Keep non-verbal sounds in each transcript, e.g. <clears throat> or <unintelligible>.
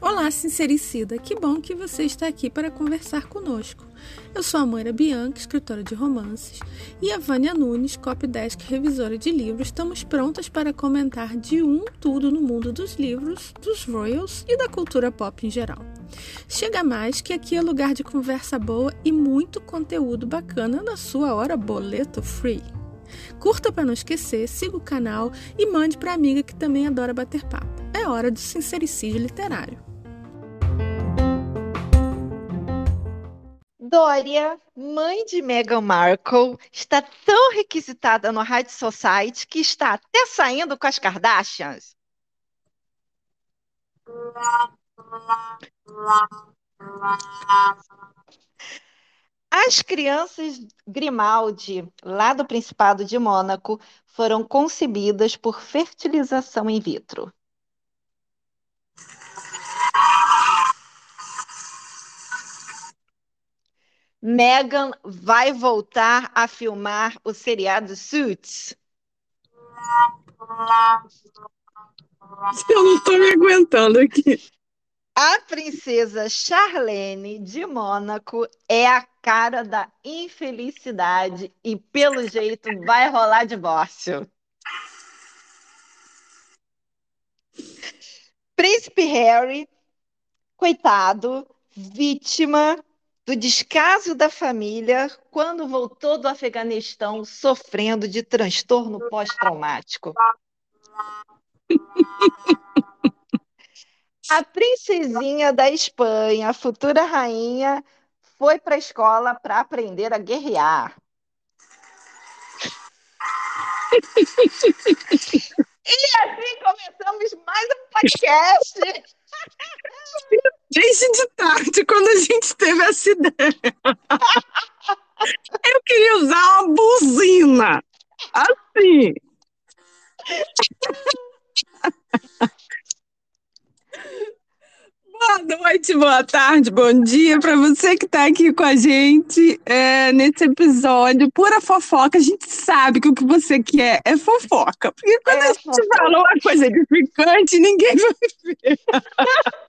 Olá, sincericida! Que bom que você está aqui para conversar conosco. Eu sou a Moira Bianca, escritora de romances, e a Vânia Nunes, copydesk revisora de livros. Estamos prontas para comentar de um tudo no mundo dos livros, dos royals e da cultura pop em geral. Chega mais que aqui é lugar de conversa boa e muito conteúdo bacana na sua hora boleto free. Curta para não esquecer, siga o canal e mande para amiga que também adora bater papo. É hora do sincericídio literário. Dória, mãe de Meghan Markle, está tão requisitada no High Society que está até saindo com as Kardashians. As crianças Grimaldi, lá do Principado de Mônaco, foram concebidas por fertilização in vitro. Meghan vai voltar a filmar o seriado Suits. Eu não tô me aguentando aqui. A princesa Charlene de Mônaco é a cara da infelicidade e, pelo jeito, vai rolar divórcio. Príncipe Harry, coitado, vítima do descaso da família quando voltou do Afeganistão sofrendo de transtorno pós-traumático. <laughs> A princesinha da Espanha, futura rainha, foi para a escola para aprender a guerrear. e assim começamos mais um podcast. Desde de tarde, quando a gente teve essa ideia. Eu queria usar uma buzina. Assim. Boa noite, boa tarde, bom dia para você que está aqui com a gente é, nesse episódio. Pura fofoca, a gente sabe que o que você quer é fofoca. Porque quando é a gente fofoca. fala uma coisa edificante, ninguém vai ver. <laughs>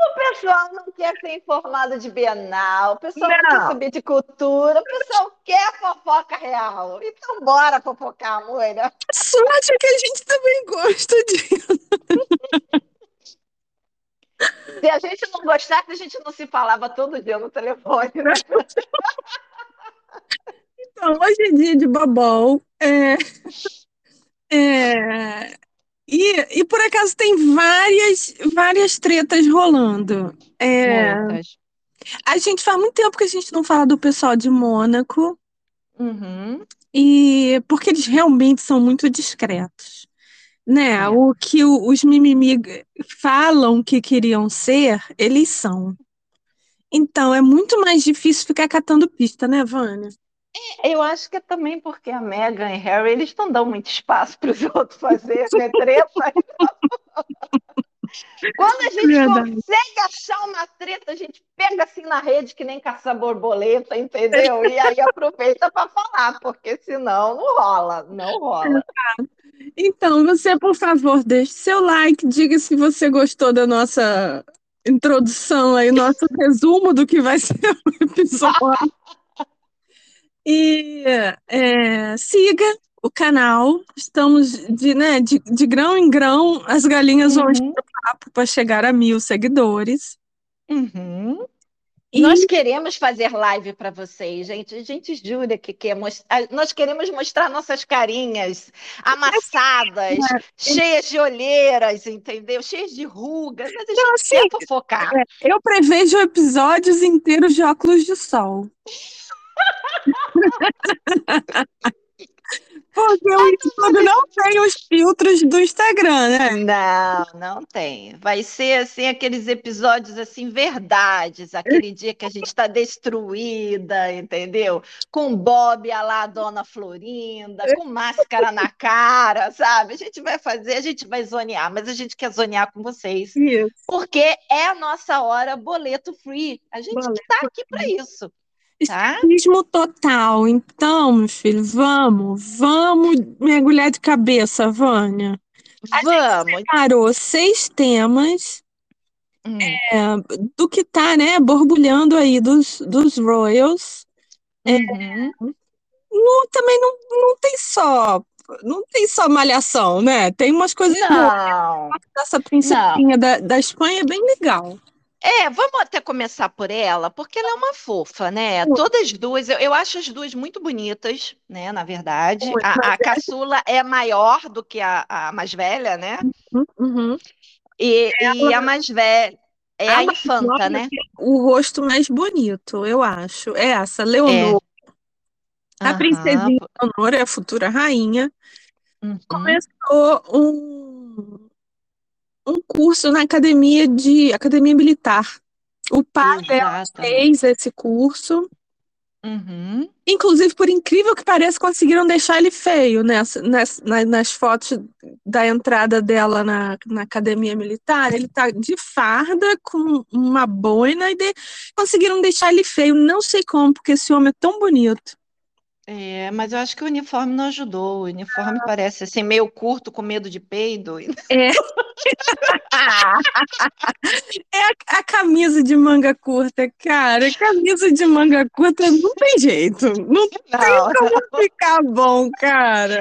O pessoal não quer ser informado de Bienal, o pessoal não, não quer saber de cultura, o pessoal quer fofoca real. Então, bora fofocar, Moira. Sorte que a gente também gosta disso. <laughs> Se a gente não gostasse, a gente não se falava todo dia no telefone, né? Então, hoje é dia de babão. É, é, e, e por acaso tem várias, várias tretas rolando. É, a gente faz muito tempo que a gente não fala do pessoal de Mônaco. Uhum. E porque eles realmente são muito discretos. Né? É. O que o, os mimimi falam que queriam ser, eles são. Então é muito mais difícil ficar catando pista, né, Vânia? É, eu acho que é também porque a Meghan e Harry eles não dão muito espaço para os <laughs> outros fazerem né, treta. <laughs> Quando a gente Verdade. consegue achar uma treta, a gente pega assim na rede que nem caça borboleta, entendeu? E aí aproveita para falar, porque senão não rola, não rola. <laughs> Então, você, por favor, deixe seu like, diga se você gostou da nossa introdução aí, nosso <laughs> resumo do que vai ser o episódio. E é, siga o canal. Estamos de, né, de, de grão em grão, as galinhas uhum. vão papo para chegar a mil seguidores. Uhum. E... Nós queremos fazer live para vocês, gente. A gente jura que quer mostrar. Nós queremos mostrar nossas carinhas amassadas, é. cheias de olheiras, entendeu? Cheias de rugas. Mas a gente Não, assim, quer fofocar. É, eu prevejo episódios inteiros de óculos de sol. <laughs> Porque o YouTube não tem os filtros do Instagram, né? Não, não tem. Vai ser assim aqueles episódios assim verdades, aquele dia que a gente está destruída, entendeu? Com Bob a lá a Dona Florinda, com máscara na cara, sabe? A gente vai fazer, a gente vai zonear, mas a gente quer zonear com vocês. Isso. Porque é a nossa hora boleto free. A gente está aqui para isso. Tá? Total. Então, meu filho, vamos, vamos mergulhar de cabeça, Vânia. Vamos. Parou seis temas Hum, é, do que tá, né, borbulhando aí dos, dos Royals. uhum. Não, também não, não tem só, não tem só malhação, né? Tem umas coisas boas. Não. Essa princesinha da, da Espanha é bem legal. É, vamos até começar por ela, porque ela é uma fofa, né? Todas duas, eu, eu acho as duas muito bonitas, né? Na verdade. A, a caçula é maior do que a, a mais velha, né? Uhum. E, e a mais velha é a A infanta, né? tem o rosto mais bonito, eu acho. É essa, Leonor. A Aham, princesinha Leonor é a futura rainha. uhum. Começou um, um curso na academia de academia militar. O pai dela fez esse curso. Uhum. Inclusive, por incrível que pareça, conseguiram deixar ele feio nessa, nas, na- nas fotos da entrada dela na, na academia militar. Ele tá de farda, com uma boina, e de- conseguiram deixar ele feio. Não sei como, porque esse homem é tão bonito. É, mas eu acho que o uniforme não ajudou. O uniforme parece assim, meio curto, com medo de peido. <laughs> É. <laughs> É a, a camisa de manga curta, cara. Camisa de manga curta não tem jeito. Não tem Não. como ficar bom, cara.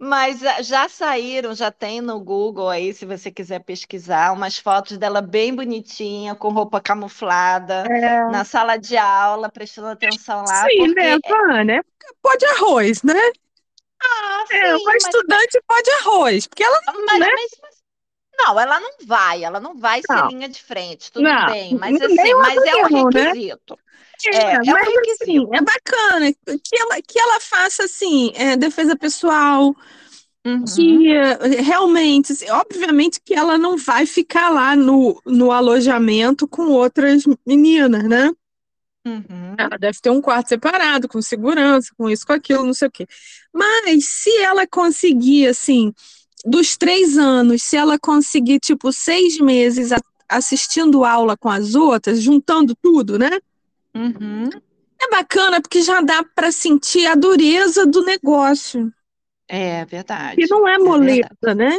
Mas ah, já saíram, já tem no Google aí, se você quiser pesquisar, umas fotos dela bem bonitinha, com roupa camuflada, na sala de aula, prestando atenção lá, Sim, né, Vânia? Pó de arroz, né? ah, É, sim, uma mas, estudante pó de arroz. Porque ela mas, né? mas- mas- não, ela não vai, ela não vai ser Não. linha de frente, tudo Não, bem, mas assim, mas é um avião, né? É, É, é mas assim, requisito. é bacana que ela, que ela faça assim, é, defesa pessoal, Uhum, que realmente, assim, obviamente que ela não vai ficar lá no, no alojamento com outras meninas, né? uhum, Ela deve ter um quarto separado, com segurança, com isso, com aquilo, não sei o quê. Mas se ela conseguir, assim, dos três anos, se ela conseguir, tipo, seis meses assistindo aula com as outras, juntando tudo, né? Uhum. É bacana porque já dá para sentir a dureza do negócio. É verdade, Que não é é moleza, verdade. né?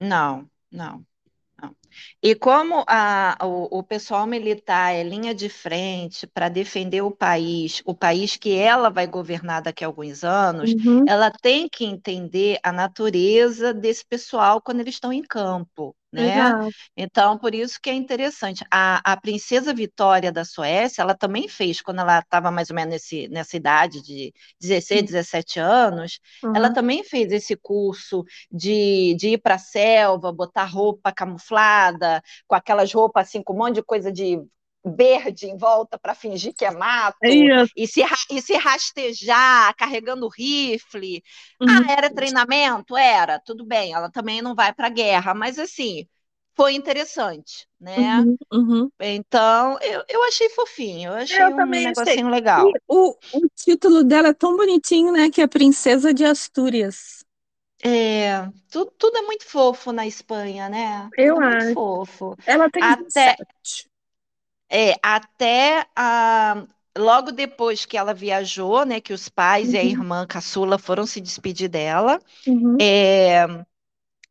Não, não, não. E como a, o, o pessoal militar é linha de frente para defender o país, o país que ela vai governar daqui a alguns anos, Uhum. ela tem que entender a natureza desse pessoal quando eles estão em campo, né? Exato. Então, por isso que é interessante. A, a princesa Vitória da Suécia, ela também fez, quando ela estava mais ou menos nesse, nessa idade de 16, 17 anos, ela Uhum. também fez esse curso de, de ir para a selva, botar roupa camuflada, com aquelas roupas assim, com um monte de coisa de verde em volta para fingir que é mato, É e se, e se rastejar carregando rifle. Uhum. Ah, era treinamento? Era, tudo bem, ela também não vai para a guerra, mas assim, foi interessante, né? Uhum. Uhum. Então, eu, eu achei fofinho, eu achei Eu um também achei. negocinho legal. O, o título dela é tão bonitinho, né? Que é Princesa de Astúrias. É, tudo, tudo é muito fofo na Espanha, né? Eu é acho. fofo. Ela tem Até, 17. É, até a, logo depois que ela viajou, né, que os pais e a Uhum. irmã caçula foram se despedir dela, Uhum. é,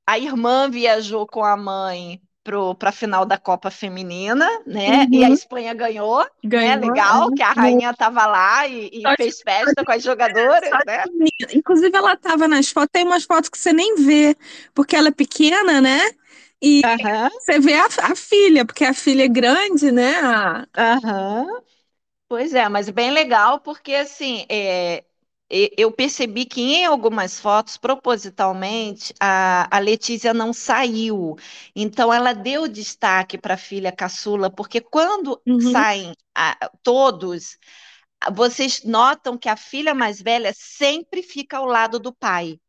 a irmã viajou com a mãe para a final da Copa Feminina, né? E a Uhum. Espanha ganhou, né? Ganhou, Legal, que a rainha estava lá e, e fez festa com as <laughs> jogadoras, só né? de. Inclusive, ela estava nas fotos. Tem umas fotos que você nem vê, porque ela é pequena, né? E Aham, você vê a, a filha, porque a filha é grande, né? A- aham. Pois é, mas bem legal porque assim, é, e- eu percebi que em algumas fotos, propositalmente, a, a Letícia não saiu. Então ela deu destaque para a filha caçula, porque quando Uhum. saem a- todos, vocês notam que a filha mais velha sempre fica ao lado do pai,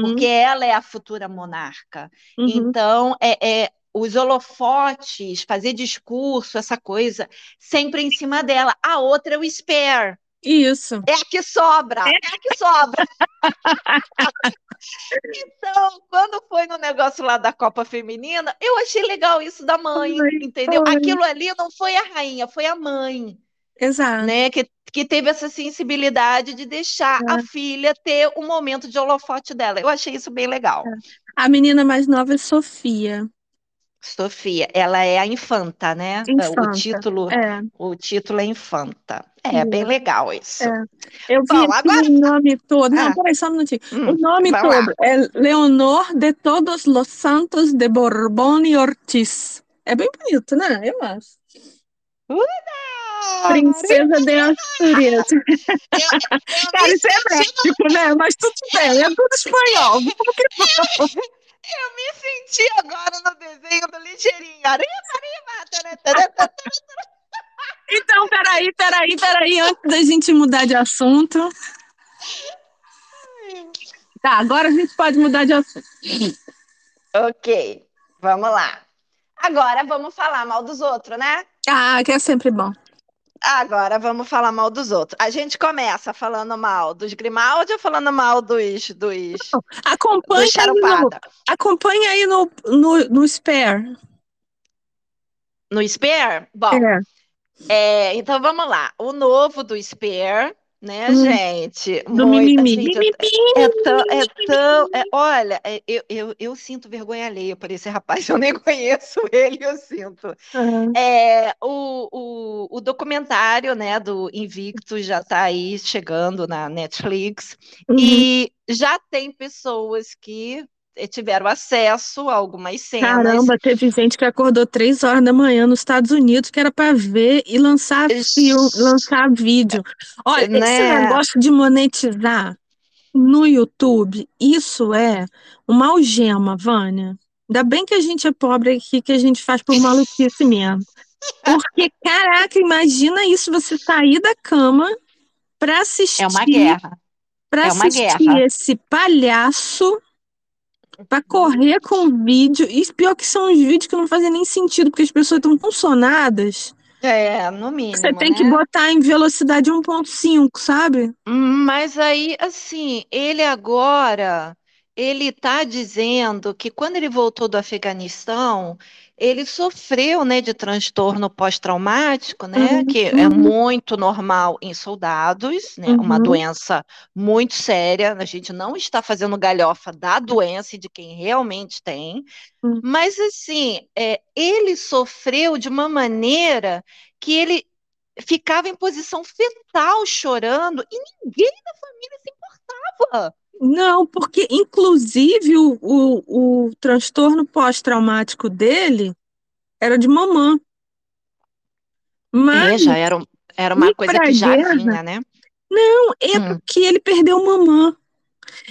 porque Uhum. ela é a futura monarca. Uhum. Então, é, é, os holofotes, fazer discurso, essa coisa, sempre em cima dela. A outra é o spare. Isso. É a que sobra, é a que sobra. <laughs> Então, quando foi no negócio lá da Copa Feminina, eu achei legal isso da mãe, entendeu? foi. Aquilo ali não foi a rainha, foi a mãe. Exato. Né? Que, que teve essa sensibilidade de deixar é. a filha ter o um momento de holofote dela. Eu achei isso bem legal. É. A menina mais nova é Sofia. Sofia, ela é a infanta, né? Infanta, o título, é. o título é infanta. É, bem legal isso. É. Eu vi Bom, agora... o nome todo. Não, ah. peraí, só um minutinho. Hum, o nome todo lá. é Leonor de Todos los Santos de Borbón e Ortiz. É bem bonito, né? Eu acho. Uh, Princesa de Astúrias. <laughs> Cara, isso é México, né? Mas tudo bem, é tudo espanhol. <laughs> Eu me senti agora no desenho do Ligeirinho. Então, peraí, peraí, peraí, antes da gente mudar de assunto. Tá, agora a gente pode mudar de assunto. Ok, vamos lá. Agora vamos falar mal dos outros, né? Ah, que é sempre bom. Agora vamos falar mal dos outros. A gente começa falando mal dos Grimaldi ou falando mal dos. dos acompanha, dos aí no, acompanha aí no, no, no Spare. No Spare? Bom. É. É, então vamos lá. O novo do Spare né, hum. gente? Do Muito, mimimi. Assim, é tão, é tão é, olha, é, eu, eu, eu sinto vergonha alheia por esse <laughs> rapaz, eu nem conheço ele, eu sinto. Uhum. É, o, o, o documentário, né, do Invictus já está aí chegando na Netflix uhum. e já tem pessoas que tiveram acesso a algumas cenas. Caramba, teve gente que acordou três horas da manhã nos Estados Unidos que era para ver e lançar filme, lançar vídeo. Olha, né? esse negócio de monetizar no YouTube, isso é uma algema, Vânia. Ainda bem que a gente é pobre aqui, que a gente faz por maluquice mesmo. Porque, caraca, imagina isso, você sair da cama para assistir. É uma guerra. Para é assistir guerra. esse palhaço para correr com vídeo. E pior que são os vídeos que não fazem nem sentido, porque as pessoas estão funcionadas. É, no mínimo. Você tem né? que botar em velocidade 1.5, sabe? Mas aí, assim, ele agora, ele está dizendo que quando ele voltou do Afeganistão, ele sofreu, né, de transtorno pós-traumático, né, uhum. que é muito normal em soldados, né, uhum. uma doença muito séria. A gente não está fazendo galhofa da doença e de quem realmente tem, uhum. mas assim, é, ele sofreu de uma maneira que ele ficava em posição fetal chorando e ninguém da família se importava. Não, porque inclusive o, o, o transtorno pós-traumático dele era de mamã. Mas, é, já era, era uma coisa que já guerra, vinha, né? Não, é hum. porque ele perdeu mamã.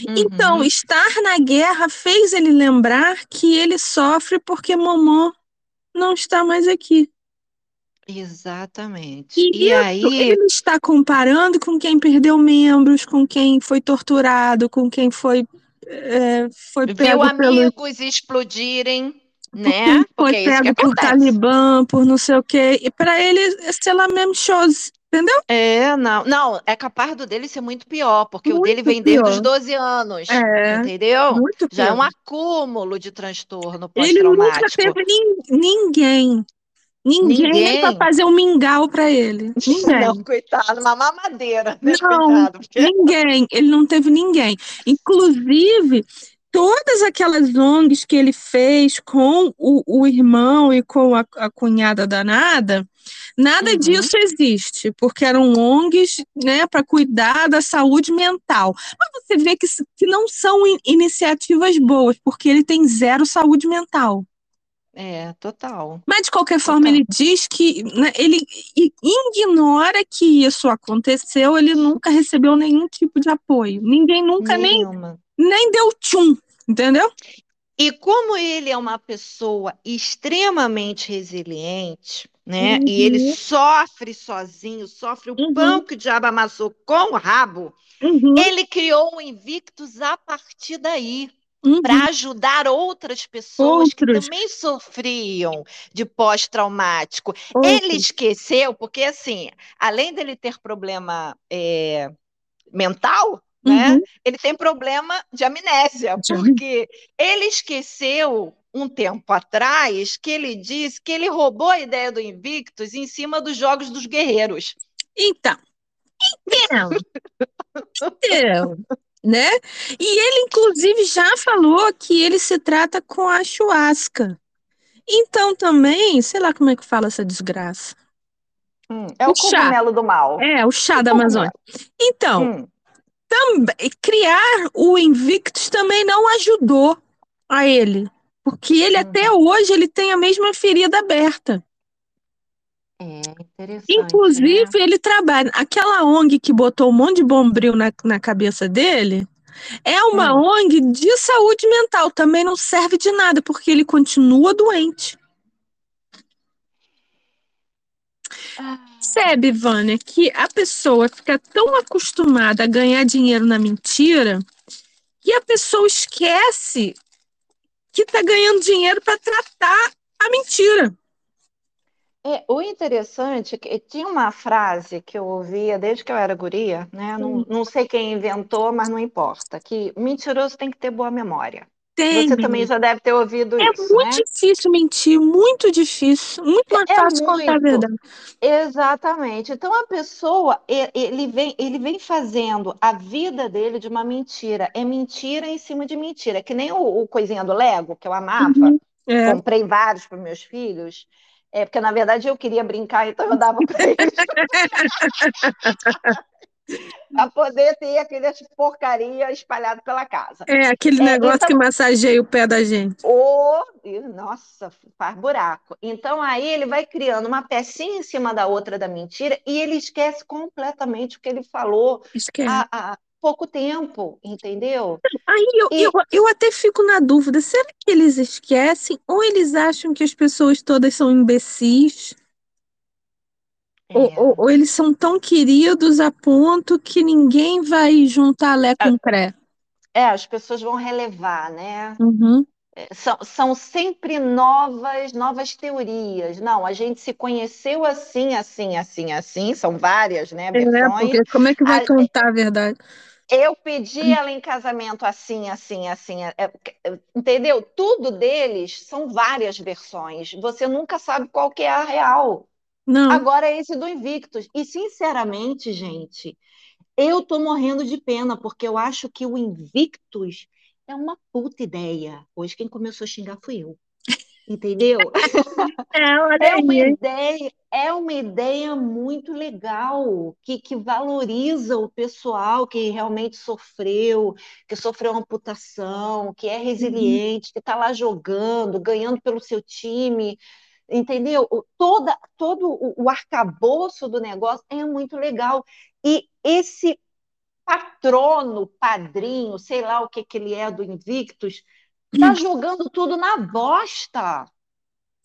Uhum. Então, estar na guerra fez ele lembrar que ele sofre porque mamã não está mais aqui. Exatamente. E, e aí ele está comparando com quem perdeu membros, com quem foi torturado, com quem foi é, foi viu amigos pelo... explodirem, né? Foi Porque é pego por Talibã, por não sei o quê. E para ele, sei lá mesmo, shows. Entendeu? É, não, não, é capaz do dele ser muito pior, porque muito o dele vem pior. desde os 12 anos, é, entendeu? Já é um acúmulo de transtorno pós-traumático. Ele nunca teve ninguém Ninguém, Ninguém. para fazer um mingau para ele. <laughs> Ninguém. Não, coitado, uma mamadeira. Né? Não, coitado, porque... ninguém. Ele não teve ninguém. Inclusive, todas aquelas ONGs que ele fez com o, o irmão e com a, a cunhada danada, nada uhum. disso existe, porque eram ONGs né, para cuidar da saúde mental. Mas você vê que, que não são in, iniciativas boas, porque ele tem zero saúde mental. É, total. Mas de qualquer forma, total. ele diz que né, ele ignora que isso aconteceu, ele nunca recebeu nenhum tipo de apoio. Ninguém nunca nem, nem deu tchum, entendeu? E como ele é uma pessoa extremamente resiliente, né? Uhum. E ele sofre sozinho, sofre o uhum. pão que o diabo amassou com o rabo, uhum. ele criou um Invictus a partir daí uhum. para ajudar outras pessoas Outros. que também sofriam de pós-traumático. Ele esqueceu, porque assim, além dele ter problema é, mental, né, uhum. ele tem problema de amnésia, porque ele esqueceu um tempo atrás que ele disse que ele roubou a ideia do Invictus em cima dos Jogos dos Guerreiros. Então, então, <laughs> então, né? E ele, inclusive, já falou que ele se trata com a chuasca. Então, também, sei lá como é que fala essa desgraça. Hum, é o, o cogumelo do mal. É, o chá o da Amazônia. Então, hum. também, criar o Invictus também não ajudou a ele. Porque ele, hum. até hoje, ele tem a mesma ferida aberta. É interessante. Inclusive, né? ele trabalha. Aquela ONG que botou um monte de bombril na, na cabeça dele é uma hum. ONG de saúde mental. Também não serve de nada, porque ele continua doente. Ah. Percebe, Vânia, que a pessoa fica tão acostumada a ganhar dinheiro na mentira que a pessoa esquece que está ganhando dinheiro para tratar a mentira. É, o interessante é que tinha uma frase que eu ouvia desde que eu era guria, né? Não, não sei quem inventou, mas não importa, que mentiroso tem que ter boa memória. Tem. Você também já deve ter ouvido é isso. É muito né? difícil mentir, muito difícil, muito mais é fácil muito. contar a verdade. Exatamente. Então a pessoa, ele vem, ele vem fazendo a vida dele de uma mentira. É mentira em cima de mentira. Que nem o, o coisinha do Lego, que eu amava. Uhum. É. Comprei vários para meus filhos. É, porque na verdade eu queria brincar, então eu dava para eles. <laughs> para poder ter aquele porcaria espalhado pela casa. É, aquele é, negócio então, que massageia o pé da gente. Oh, nossa, faz buraco. Então aí ele vai criando uma pecinha em cima da outra da mentira e ele esquece completamente o que ele falou há, há, pouco tempo, entendeu? Aí eu, e... eu, eu até fico na dúvida, será que eles esquecem ou eles acham que as pessoas todas são imbecis? É. Ou, ou, ou, eles são tão queridos a ponto que ninguém vai juntar Lé com Cré? É, as pessoas vão relevar, né? Uhum. É, são, são sempre novas, novas teorias. Não, a gente se conheceu assim, assim, assim, assim. São várias, né? É, porque como é que vai a, contar a verdade? Eu pedi ela em casamento assim, assim, assim. É, é, entendeu? Tudo deles são várias versões. Você nunca sabe qual que é a real. Não. Agora é esse do Invictus. E, sinceramente, gente, eu tô morrendo de pena, porque eu acho que o Invictus é uma puta ideia. Hoje quem começou a xingar fui eu. Entendeu? É, é uma ideia, é uma ideia muito legal, que, que valoriza o pessoal que realmente sofreu, que sofreu amputação, que é uhum. resiliente, uhum. que está lá jogando, ganhando pelo seu time, entendeu? Toda, todo o, o arcabouço do negócio é muito legal. E esse patrono, padrinho, sei lá o que, que ele é do Invictus, tá jogando tudo na bosta.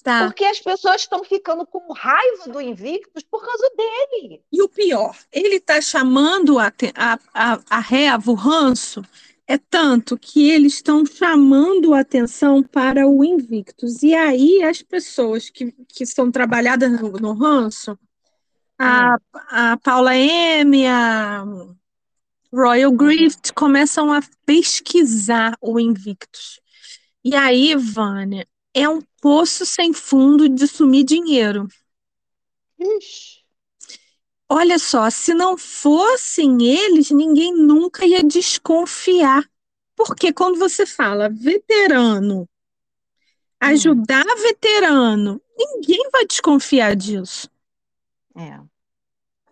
Tá. Porque as pessoas estão ficando com raiva do Invictus por causa dele. E o pior, ele está chamando a, a, a, a reva, o ranço, é tanto que eles estão chamando a atenção para o Invictus. E aí as pessoas que, que são trabalhadas no, no ranço, a, hum. a Paula M, a Royal Grift, começam a pesquisar o Invictus. E aí, Vânia, é um poço sem fundo de sumir dinheiro. Ixi. Olha só, se não fossem eles, ninguém nunca ia desconfiar. Porque quando você fala veterano, ajudar hum. veterano, ninguém vai desconfiar disso. É.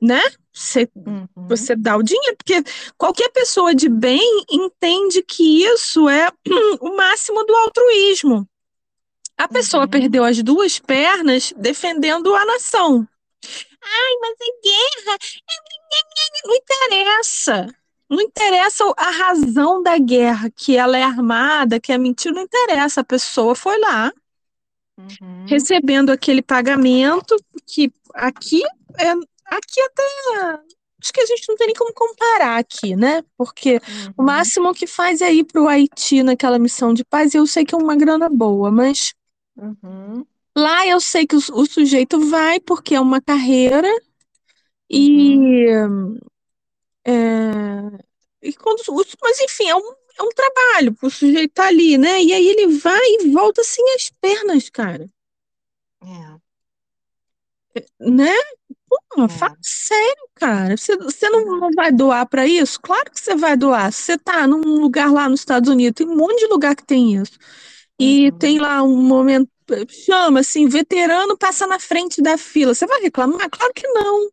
Né? Você, uhum. você dá o dinheiro, porque qualquer pessoa de bem entende que isso é <clears throat> o máximo do altruísmo. A pessoa uhum. perdeu as duas pernas defendendo a nação. Ai, mas é guerra. Não interessa. Não interessa a razão da guerra, que ela é armada, que é mentira, não interessa. A pessoa foi lá, uhum. recebendo aquele pagamento, que aqui é, aqui até acho que a gente não tem nem como comparar aqui, né? Porque uhum. o máximo que faz é ir para o Haiti naquela missão de paz, e eu sei que é uma grana boa, mas uhum. lá eu sei que o, o, sujeito vai porque é uma carreira e. Uhum. É, e quando, mas enfim, é um, é um trabalho, o sujeito tá ali, né? E aí ele vai e volta assim as pernas, cara. É. Né? Pô, fala sério, cara. Você, você não, não vai doar para isso? Claro que você vai doar. Você tá num lugar lá nos Estados Unidos, tem um monte de lugar que tem isso. E Uhum. tem lá um momento, chama assim, veterano passa na frente da fila. Você vai reclamar? Claro que não.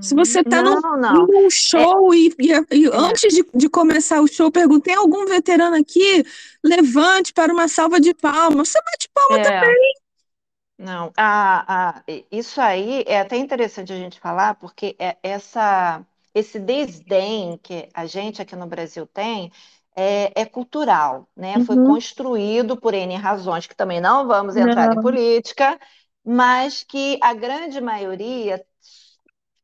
Se você tá num, Não, não. num show e, e- e É. antes de, de começar o show, pergunta: tem algum veterano aqui? Levante para uma salva de palmas. Você bate palma É. também. Não, a, a- isso aí é até interessante a gente falar, porque é essa, esse desdém que a gente aqui no Brasil tem é, é cultural, né? Foi Uhum. construído por N razões, que também não vamos entrar em Não. política, mas que a grande maioria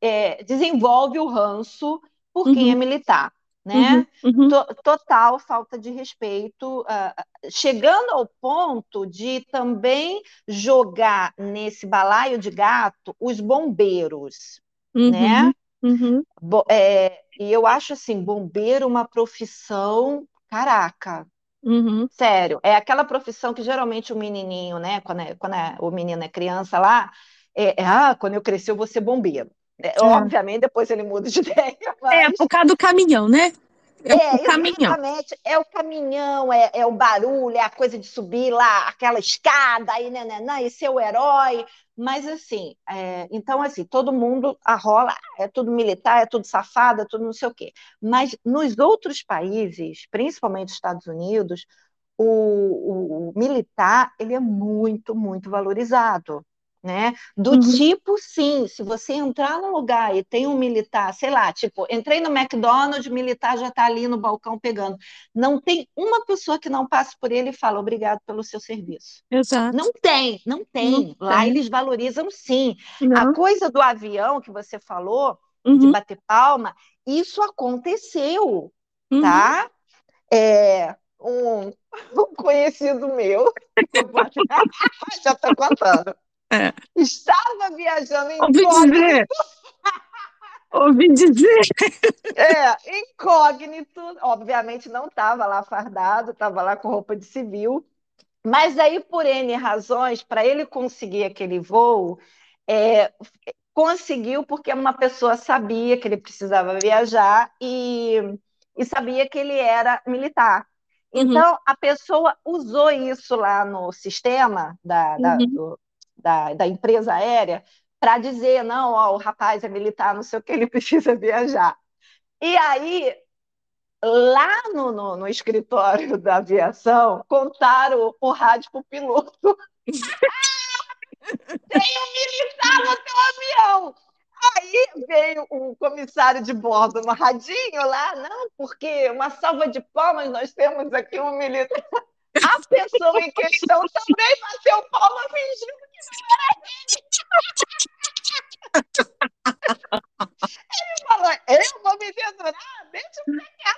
é, desenvolve o ranço por quem é Uhum. militar, né? Uhum, uhum, To- total falta de respeito, ah, chegando ao ponto de também jogar nesse balaio de gato os bombeiros, né? uhum, uhum. Bo- é, e eu acho assim, bombeiro uma profissão, caraca, Uhum. sério, é aquela profissão que geralmente o menininho, né, quando, é- quando é- o menino é criança lá, é, é, ah, quando eu crescer eu vou ser bombeiro. É, obviamente depois ele muda de <laughs> ideia, É, mas por causa do caminhão, né? É É, o caminhão. É o caminhão, é, é o barulho, é a coisa de subir lá aquela escada aí, né, né, né, e ser o herói. Mas assim, é, então assim, todo mundo arrola, "Ah, é tudo militar, é tudo safado, é tudo não sei o quê. Mas nos outros países, principalmente os Estados Unidos, o, o- o militar ele é muito, muito valorizado. Né? Do Uhum. tipo, sim, se você entrar num lugar e tem um militar, sei lá, tipo, entrei no McDonald's, o militar já está ali no balcão pegando. Não tem uma pessoa que não passe por ele e fala obrigado pelo seu serviço. Exato. Não tem, não tem. Não Lá tem. eles valorizam sim. Não. A coisa do avião que você falou, de Uhum, bater palma, isso aconteceu, uhum. tá? É, um, <laughs> um conhecido meu, <laughs> já estou contando, É. estava viajando em Ouvi incógnito, dizer. <laughs> Ouvi dizer. é, incógnito, obviamente não estava lá fardado, estava lá com roupa de civil, mas aí por N razões, para ele conseguir aquele voo, é, conseguiu porque uma pessoa sabia que ele precisava viajar e, e sabia que ele era militar. Uhum. Então, a pessoa usou isso lá no sistema da, da, Uhum. do- da, da empresa aérea para dizer, não, ó, o rapaz é militar, não sei o que, ele <laughs> precisa viajar. E aí, lá no, no, no escritório da aviação, contaram o, o rádio para o piloto. <laughs> Tem um militar no teu avião! Aí veio o comissário de bordo no radinho lá, não, porque uma salva de palmas, nós temos aqui um militar. A pessoa em questão também bateu palma fingindo que falou, eu vou me dedurar, deixa eu ficar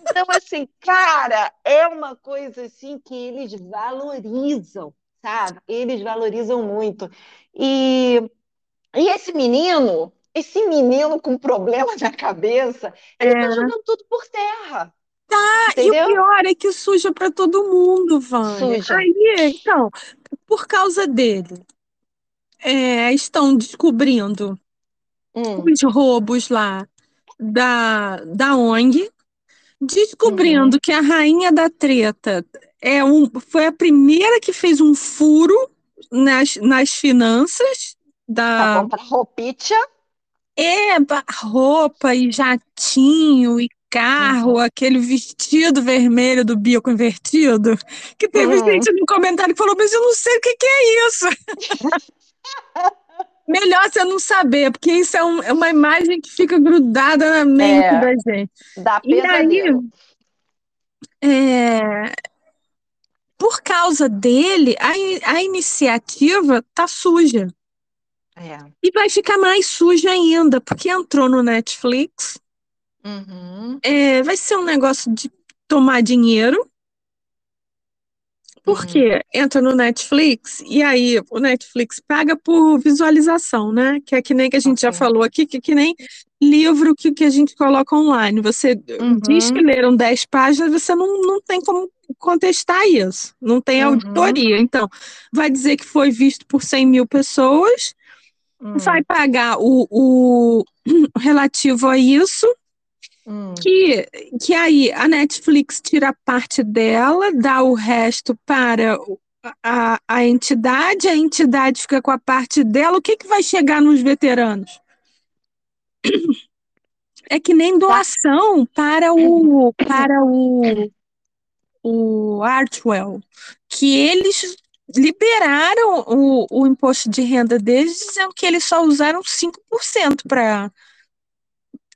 Então, assim, cara, é uma coisa assim que eles valorizam, sabe? Eles valorizam muito. E, e esse menino, esse menino com problema na cabeça, ele tá É. jogando tudo por terra. Ah, e o Entendeu? pior é que suja para todo mundo, Vânia. Suja. Aí, então, por causa dele, é, estão descobrindo Hum, os roubos lá da, da ONG, descobrindo Uhum. que a rainha da treta é um, foi a primeira que fez um furo nas, nas finanças pra da comprar roupinha. é, roupa e jatinho e carro, Uhum. aquele vestido vermelho do bico invertido, que teve Uhum. gente no comentário que falou, mas eu não sei o que que é isso. <laughs> Melhor você não saber, porque isso é, um- é uma imagem que fica grudada na mente É. da gente. Dá E aí, pesadelo. é, por causa dele, a, a iniciativa tá suja. É. E vai ficar mais suja ainda, porque entrou no Netflix. Uhum. É, vai ser um negócio de tomar dinheiro, porque entra no Netflix e aí o Netflix paga por visualização, né? Que é que nem que a gente já Ok. falou aqui, que é que nem livro que, que a gente coloca online. Você Uhum. diz que leram 10 páginas, você não, não tem como contestar isso, não tem Uhum. auditoria. Então, vai dizer que foi visto por 100 mil pessoas vai pagar o, o <clears throat> relativo a isso, Hum. que, que aí a Netflix tira parte dela, dá o resto para a, a entidade, a entidade fica com a parte dela, o que que vai chegar nos veteranos? É que nem doação para o para o, o Artwell, que eles liberaram o, o imposto de renda deles, dizendo que eles só usaram 5% para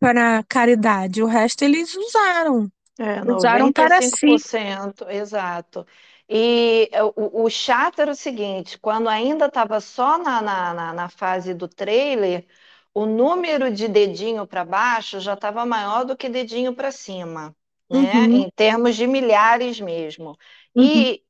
para caridade, o resto eles usaram. É, Usaram para si. 95%, exato. E é, o, o chato era o seguinte, quando ainda estava só na, na, na, fase do trailer, o número de dedinho para baixo já estava maior do que dedinho para cima, né? Uhum. Em termos de milhares mesmo. E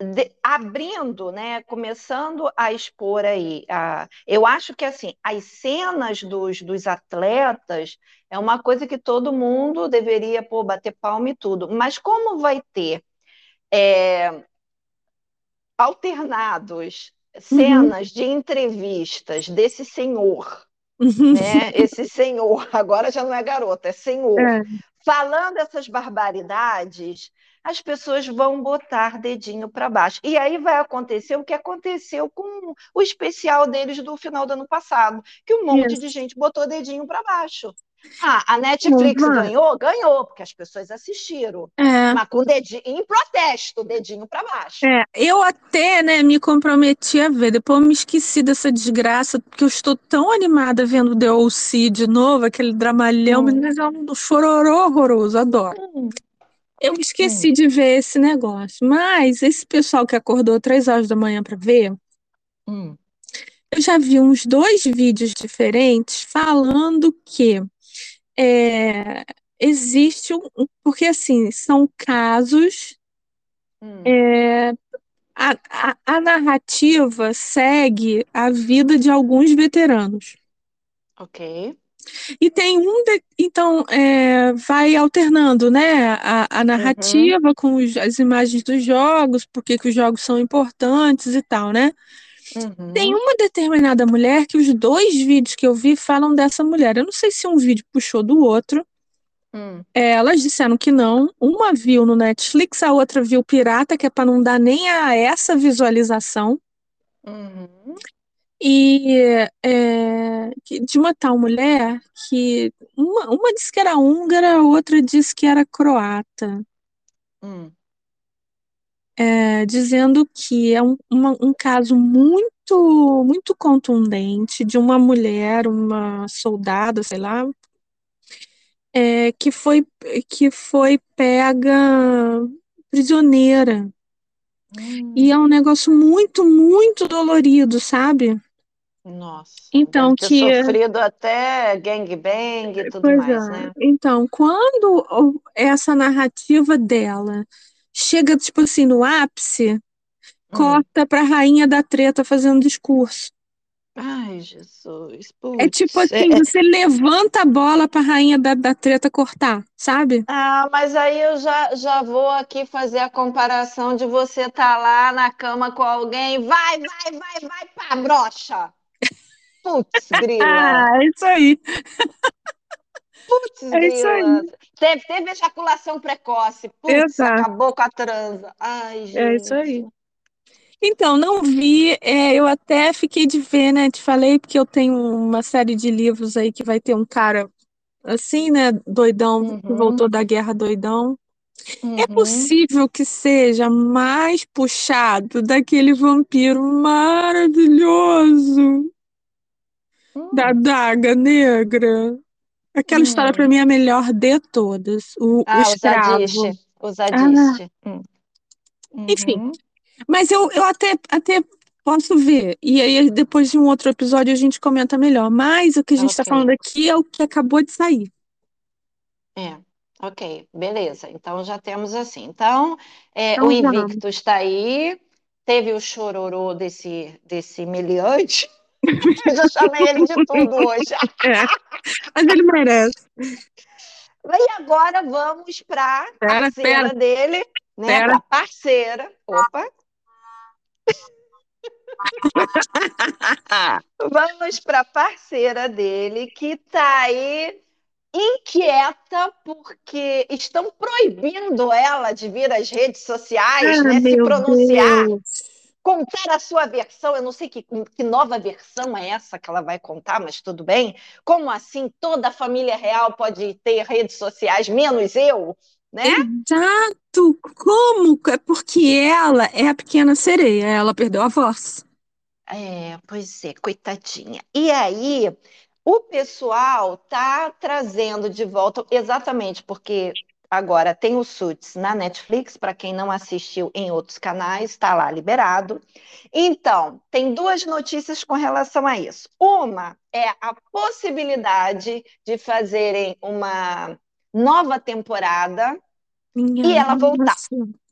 de- abrindo, né, começando a expor aí, a, eu acho que assim, as cenas dos, dos atletas é uma coisa que todo mundo deveria pô, bater palma e tudo, mas como vai ter é, alternados cenas de entrevistas desse senhor, né? Esse senhor, <laughs> agora já não é garota, é senhor, É. falando essas barbaridades, as pessoas vão botar dedinho para baixo. E aí vai acontecer o que aconteceu com o especial deles do final do ano passado, que um monte Isso. de gente botou dedinho para baixo. Ah, a Netflix vai. ganhou? Ganhou, porque as pessoas assistiram. É. Mas com dedinho, em protesto, dedinho para baixo. É, eu até, né, me comprometi a ver, depois eu me esqueci dessa desgraça, porque eu estou tão animada vendo The O.C. de novo, aquele dramalhão, Hum. mas é um chororô horroroso, adoro. Hum, Eu me esqueci de ver esse negócio, mas esse pessoal que acordou três horas da manhã para ver, hum, eu já vi uns dois vídeos diferentes falando que é, existe um, porque assim, são casos hum. É, a, a, a narrativa segue a vida de alguns veteranos. Ok. E tem um. de- então, é, vai alternando, né? A, a narrativa com os- as imagens dos jogos, porque que os jogos são importantes e tal, né? Uhum. Tem uma determinada mulher que os dois vídeos que eu vi falam dessa mulher. Eu não sei se um vídeo puxou do outro. Hum. É, Elas disseram que não. Uma viu no Netflix, a outra viu pirata, que é para não dar nem a essa visualização. Uhum. E é, de uma tal mulher que uma, uma disse que era húngara, a outra disse que era croata, Hum. É, dizendo que é um, uma- um caso muito, muito contundente de uma mulher, uma soldada, sei lá, é, que foi, que foi pega prisioneira. Hum. E é um negócio muito, muito dolorido, sabe? Nossa, Então, que- sofrido até gangbang e tudo Pois mais, é. né? Então, quando essa narrativa dela chega, tipo assim, no ápice, Hum. corta pra rainha da treta fazendo discurso. Ai, Jesus. É tipo Putz, assim, é- você levanta a bola pra rainha da, da treta cortar, sabe? Ah, mas aí eu já, já vou aqui fazer a comparação de você estar lá na cama com alguém, vai, vai, vai, vai, pá, brocha. Putz, grila. <laughs> Ah, é isso aí. Putz, é isso aí. Teve, teve ejaculação precoce. Putz, Exato. acabou com a transa. Ai, É isso aí. gente. Então, não vi, é, eu até fiquei de ver, né? Te falei porque eu tenho uma série de livros aí que vai ter um cara assim, né? Doidão, que Uhum. voltou da guerra doidão. É Uhum. possível que seja mais puxado daquele vampiro maravilhoso Hum. da Daga Negra. Aquela história Hum. pra mim é a melhor de todas. O, Ah, o escravo. O Zadiste. Hum. Enfim. Uhum. Mas eu, eu até, até posso ver. E aí, depois de um outro episódio, a gente comenta melhor. Mas o que a gente está Ok. falando aqui é o que acabou de sair. É, ok, beleza. Então já temos assim. Então, é, Então o. Invicto está aí. Teve o chororô desse, desse meliante. <laughs> Eu já chamei ele de tudo hoje. É. Mas ele merece. E agora vamos para a parceira pera. dele, né? Pera. Para parceira. Opa! <laughs> Vamos para a parceira dele que está aí inquieta porque estão proibindo ela de vir às redes sociais, Ah, né, se pronunciar, Deus. Contar a sua versão. Eu não sei que, que nova versão é essa que ela vai contar, mas tudo bem. Como assim toda a família real pode ter redes sociais, menos eu? Né? Exato! Como? É porque ela é a pequena sereia, ela perdeu a voz. É, pois é, coitadinha. E aí, o pessoal tá trazendo de volta, exatamente porque agora tem o Suits na Netflix, para quem não assistiu em outros canais, está lá liberado. Então, tem duas notícias com relação a isso. Uma é a possibilidade de fazerem uma nova temporada Minha e ela voltar. nossa,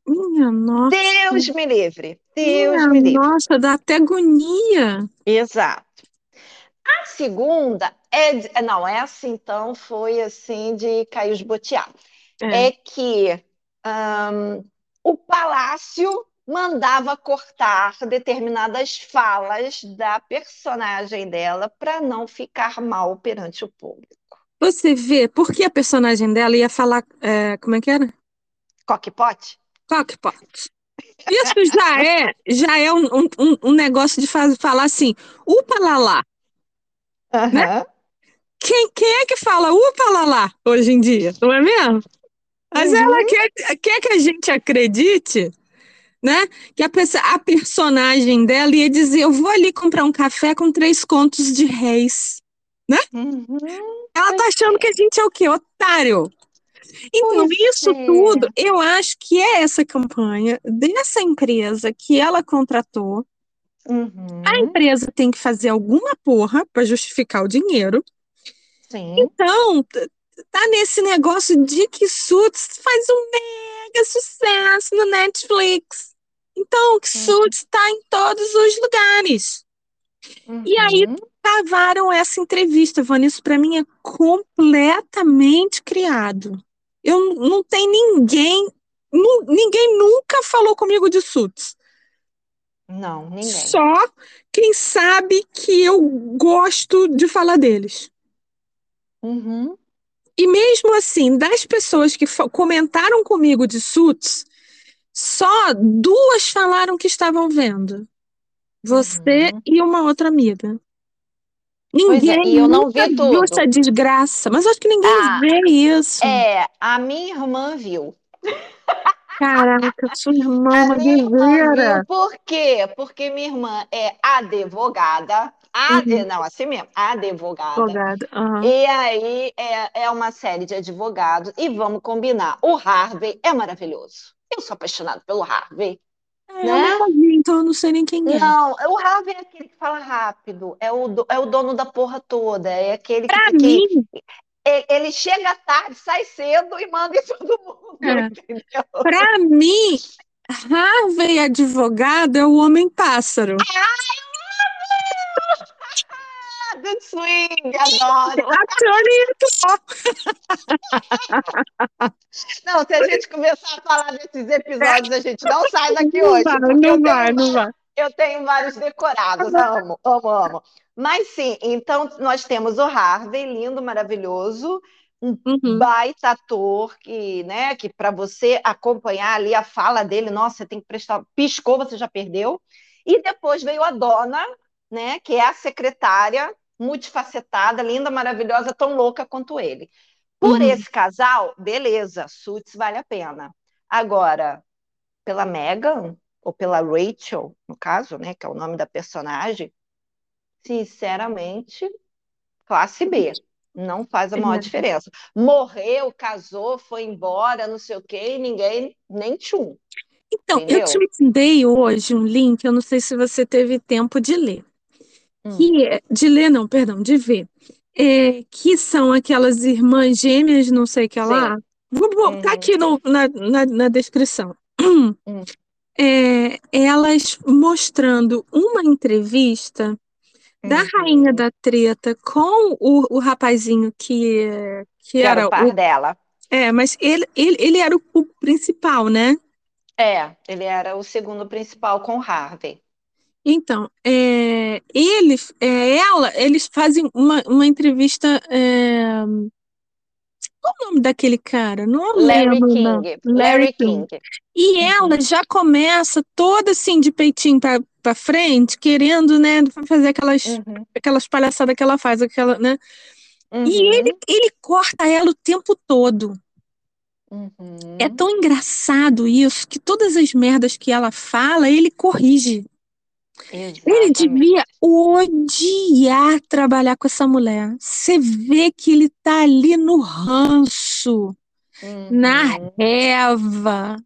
minha nossa, Deus me livre, Deus minha me livre. nossa, dá até agonia. Exato. A segunda é, não, essa então foi assim de cair os botear. É. É que ahn, o Palácio mandava cortar determinadas falas da personagem dela para não ficar mal perante o público. Você vê, porque a personagem dela ia falar, é, como é que era? Cockpot? Cockpot. Isso já é, já é um, um- um, um negócio de falar assim, upa lá lá. Aham. Quem, quem é que fala upa lá lá hoje em dia, não é mesmo? Mas Uhum. ela quer, quer que a gente acredite, né? Que a, a personagem dela ia dizer: Eu vou ali comprar um café com três contos de réis. Uhum. Ela tá achando que a gente é o quê? Otário. Então, Pois isso é. tudo, eu acho que é essa campanha dessa empresa que ela contratou. A Uhum. empresa tem que fazer alguma porra para justificar o dinheiro. Sim. Então, tá nesse negócio de que Suits faz um mega sucesso no Netflix. Então, que Uhum. Suits tá em todos os lugares. E aí, Uhum. cavaram essa entrevista, Vânia. Isso para mim é completamente criado. Eu não tem ninguém, nu- ninguém nunca falou comigo de Suits. Não, ninguém. Só quem sabe que eu gosto de falar deles. Uhum. E mesmo assim, das pessoas que comentaram comigo de Suits, só duas falaram que estavam vendo. Você Uhum. e uma outra amiga. É, Ninguém e eu não vi tudo. essa desgraça, mas acho que ninguém Ah, vê isso. É, a minha irmã viu. Caraca, sua <laughs> irmã é A uma minha irmã guerreira. por quê? Porque minha irmã é advogada, ade, Uhum, não, assim mesmo, advogada. advogada. aham. E aí é, é uma série de advogados, e vamos combinar, o Harvey é maravilhoso. Eu sou apaixonada pelo Harvey, É, eu né? nunca vi, então eu não sei nem quem é. Não, o Harvey é aquele que fala rápido, é o, do- é o dono da porra toda, é aquele que, Pra que mim, ele, ele chega tarde, sai cedo e manda em <laughs> todo mundo, é, pra mim, Harvey advogado é o homem pássaro. Ah, do swing, adoro. <laughs> Não, se a gente começar a falar desses episódios, a gente não sai daqui Não hoje, vai, não vai, tenho, não vai. eu tenho vários decorados, amo, amo, amo. Mas sim, então nós temos o Harvey, lindo, maravilhoso, um Uhum. baita ator que, né, que para você acompanhar ali a fala dele, nossa, você tem que prestar, piscou, você já perdeu. E depois veio a Dona, né, que é a secretária, multifacetada, linda, maravilhosa, tão louca quanto ele. Por Uhum. esse casal, beleza, Suits vale a pena. Agora, pela Megan, ou pela Rachel, no caso, né, que é o nome da personagem, sinceramente, classe B. Não faz a maior É. diferença. Morreu, casou, foi embora, não sei o quê, e ninguém nem tchum, Então, eu te entendeu? mandei hoje um link, eu não sei se você teve tempo de ler. Hum, Que é- de ler, não, perdão, de ver. É, que são aquelas irmãs gêmeas, não sei o que lá. Vou botar Uhum, aqui no- na, na, na descrição. hum, É, elas mostrando uma entrevista da rainha uhum. da treta com o, o rapazinho que, que Que era era o o. par dela. É, mas ele, ele, ele era o, o principal, né? É, ele era o segundo principal com Harvey. Então, é, eles, é, ela, eles fazem uma, uma entrevista. É, qual o nome daquele cara? Não Larry lembro, King. não. Larry King. E Uhum. ela já começa toda assim de peitinho pra, pra frente, querendo, né, fazer aquelas, Uhum. aquelas palhaçadas que ela faz, aquela, né? E Uhum. ele, ele corta ela o tempo todo. Uhum. É tão engraçado isso que todas as merdas que ela fala, ele corrige. Ele Exatamente. devia odiar trabalhar com essa mulher. Você vê que ele tá ali no ranço, na Uhum. reva.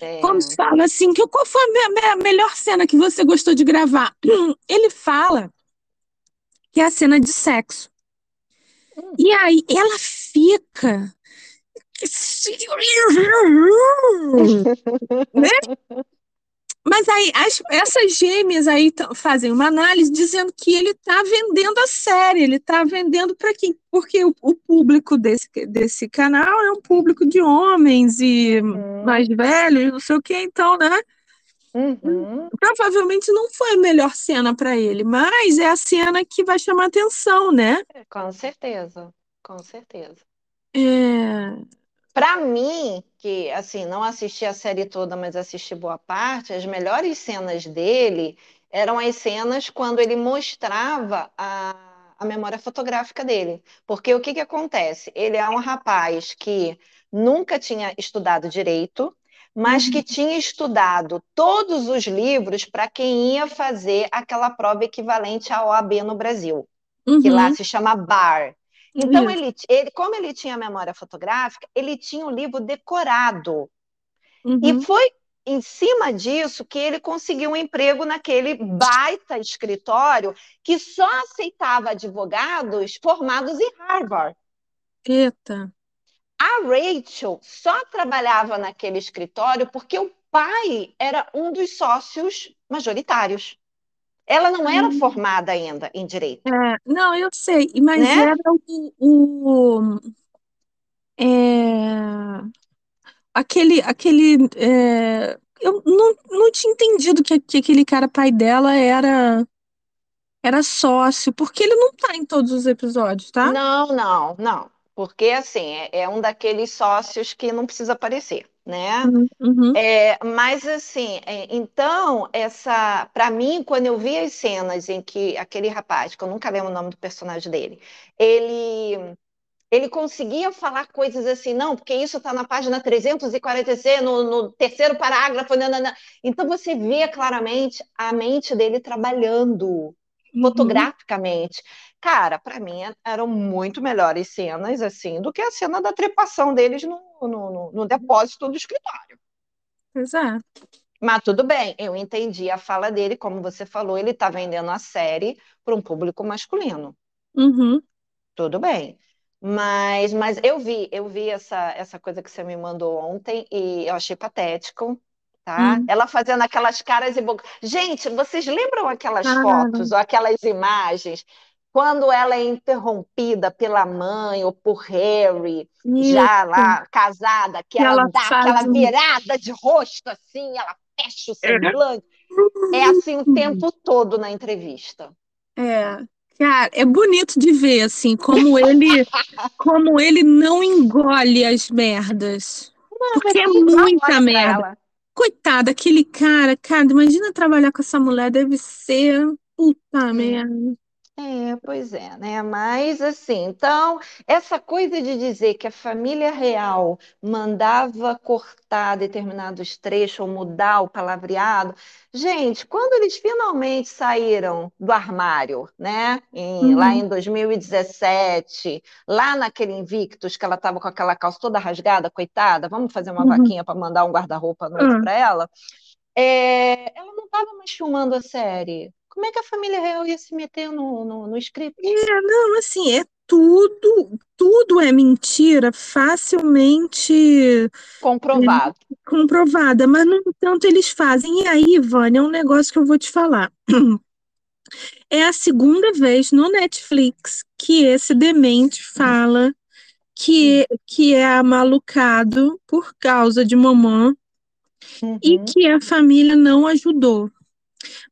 É. Quando fala assim, que, qual foi a me- me- melhor cena que você gostou de gravar? <clears throat> Ele fala que é a cena de sexo. Hum. E aí ela fica. <laughs> Né? Mas aí as- essas gêmeas aí fazem uma análise dizendo que ele está vendendo a série, ele está vendendo para quem? Porque o, o público desse, desse canal é um público de homens e Uhum. mais velhos, não sei o que, então, né? Uhum. Provavelmente não foi a melhor cena para ele, mas é a cena que vai chamar atenção, né? Com certeza, com certeza. É, Para mim, que assim, não assisti a série toda, mas assisti boa parte, as melhores cenas dele eram as cenas quando ele mostrava a, a memória fotográfica dele. Porque o que que acontece? Ele é um rapaz que nunca tinha estudado direito, mas que tinha estudado todos os livros para quem ia fazer aquela prova equivalente à OAB no Brasil que lá uhum, se chama bar. Então, ele, ele, como ele tinha memória fotográfica, ele tinha o livro decorado. E uhum, foi em cima disso que ele conseguiu um emprego naquele baita escritório que só aceitava advogados formados em Harvard. eita, A Rachel só trabalhava naquele escritório porque o pai era um dos sócios majoritários. Ela não era Hum. formada ainda em direito, É, não, eu sei, mas né? era o, o é, aquele, aquele, é, eu não, não tinha entendido que, que aquele cara pai dela era, era sócio, porque ele não tá em todos os episódios, tá? Não, não, não. Porque assim, é, é um daqueles sócios que não precisa aparecer, né? Uhum, uhum, É, mas assim, é, então, essa, para mim, quando eu vi as cenas em que aquele rapaz, que eu nunca lembro o nome do personagem dele, ele ele conseguia falar coisas assim, não, porque isso está na página 346, no, no terceiro parágrafo, nanana. Então você vê claramente a mente dele trabalhando uhum. fotograficamente. Cara, para mim eram muito melhores cenas assim do que a cena da trepação deles no, no, no- depósito do escritório. É. Mas tudo bem, eu entendi a fala dele, como você falou, ele está vendendo a série para um público masculino. Uhum, Tudo bem. Mas, mas eu vi, eu vi essa, essa coisa que você me mandou ontem e eu achei patético, tá? uhum. Ela fazendo aquelas caras e bocas. Gente, vocês lembram aquelas Ah, fotos ou aquelas imagens quando ela é interrompida pela mãe ou por Harry, já isso, lá casada, que que ela ela dá aquela um... virada de rosto assim, ela fecha o semblante. É assim o tempo todo na entrevista. É, cara, é bonito de ver, assim, como ele, <laughs> como ele não engole as merdas. Não, Porque é muita merda. Ela. Coitado, aquele cara, cara, imagina trabalhar com essa mulher, deve ser puta É. merda. É, pois é, né? Mas assim, então, essa coisa de dizer que a família real mandava cortar determinados trechos ou mudar o palavreado, gente, quando eles finalmente saíram do armário, né? Em- lá Uhum, em 2017, lá naquele Invictus, que ela estava com aquela calça toda rasgada, coitada, vamos fazer uma uhum, vaquinha para mandar um guarda-roupa novo ah. para ela. É, ela não estava mais filmando a série. Como é que a família real ia se meter no, no, no script? É, não, assim, é tudo, tudo é mentira facilmente é, Comprovado. comprovada, mas no entanto eles fazem. E aí, Vânia, é um negócio que eu vou te falar. <clears throat> É a segunda vez no Netflix que esse demente fala que, que é amalucado por causa de mamã e Uhum. que a família não ajudou.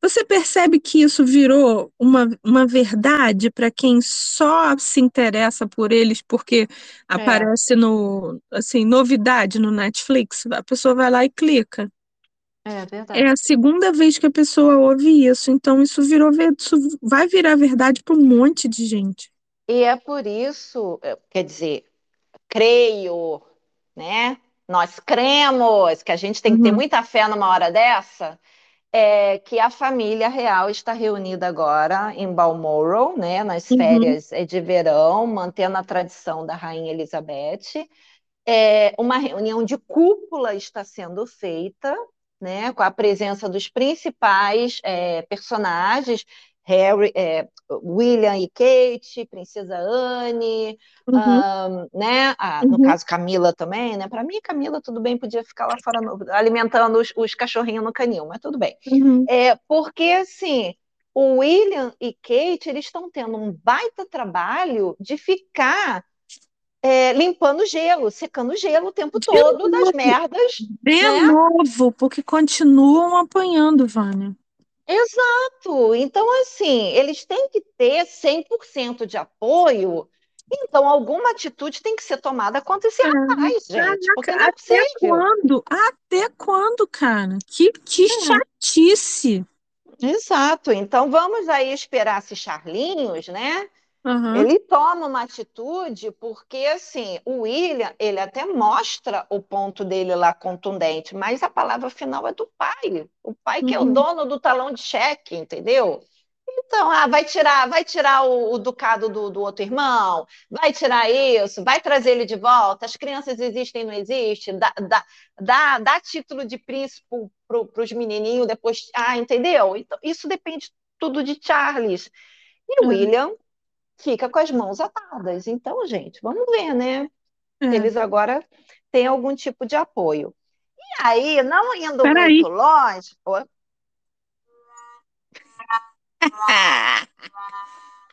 Você percebe que isso virou uma, uma verdade para quem só se interessa por eles porque aparece no, assim, novidade no Netflix? A pessoa vai lá e clica. É verdade. É a segunda vez que a pessoa ouve isso, então isso virou, isso vai virar verdade para um monte de gente. E é por isso, eh, quer dizer, creio, né? Nós cremos que a gente tem que ter Uhum. muita fé numa hora dessa, é que a família real está reunida agora em Balmoral, né? Nas Uhum. férias eh, de verão, mantendo a tradição da Rainha Elizabeth. É, uma reunião de cúpula está sendo feita, né? Com a presença dos principais eh, personagens, Harry, eh, William e Kate, Princesa Anne, Uhum. ahn, né? Ah, no Uhum. caso, Camila também, né? Para mim, Camila, tudo bem, podia ficar lá fora no- alimentando os, os cachorrinhos no canil, mas tudo bem. Uhum. É, porque, assim, o William e Kate, eles estão tendo um baita trabalho de ficar é, limpando gelo, secando gelo o tempo De todo das novo. merdas, De né? novo, porque continuam apanhando, Vânia. Exato. Então, assim, eles têm que ter 100% de apoio. Então, alguma atitude tem que ser tomada contra esse rapaz, gente, porque não é Até possível. quando? Até quando, cara? Que, que É. chatice. Exato. Então, vamos aí esperar se Charlinhos, né? Aham. Ele toma uma atitude porque, assim, o William, ele até mostra o ponto dele lá contundente, mas a palavra final é do pai. O pai que é o Uhum. dono do talão de cheque, entendeu? Então, ah, vai tirar, vai tirar o, o ducado do, do outro irmão, vai tirar isso, vai trazer ele de volta, as crianças existem, não existem, dá, dá, dá, dá título de príncipe para os menininhos depois, ah, entendeu? Então, isso depende tudo de Charles. E o É. William fica com as mãos atadas. Então, gente, vamos ver, né? É. eles agora têm algum tipo de apoio. E aí, não indo Peraí. muito longe. Oi? <laughs>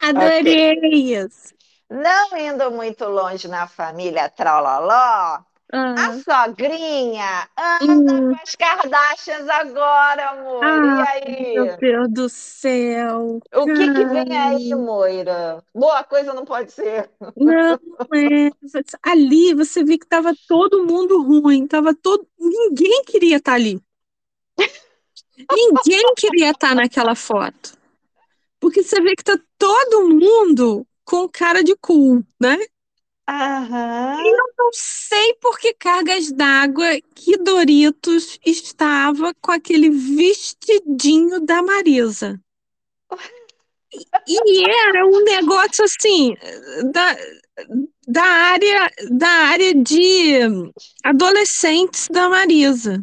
Adorei isso. Não indo muito longe na família Trololó, Ah. a sogrinha anda Hum. com as Kardashians agora, amor. Ah, E aí? Meu Deus do céu. O que que vem aí, Moira? Boa coisa não pode ser. Não, é. Ali você vê que tava todo mundo ruim, tava todo, ninguém queria estar ali. Ninguém queria estar naquela foto. Porque você vê que tá todo mundo com cara de cu, né? Aham. E eu não sei por que cargas d'água que Doritos estava com aquele vestidinho da Marisa. E era um negócio assim da, da área da área de adolescentes da Marisa.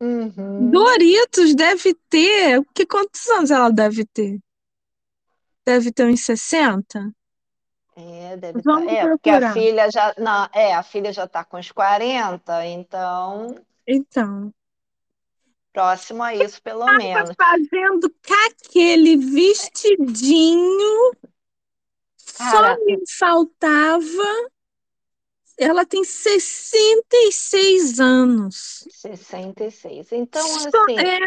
Uhum. Doritos deve ter, que quantos anos ela deve ter? Deve ter uns 60? É, deve Vamos tá. É, porque a filha já, não, é, a filha já tá com os 40, então Então, próximo a isso, pelo tava menos. fazendo com aquele vestidinho, só Cara, me faltava. Ela tem 66 anos. 66. Então, Só assim, é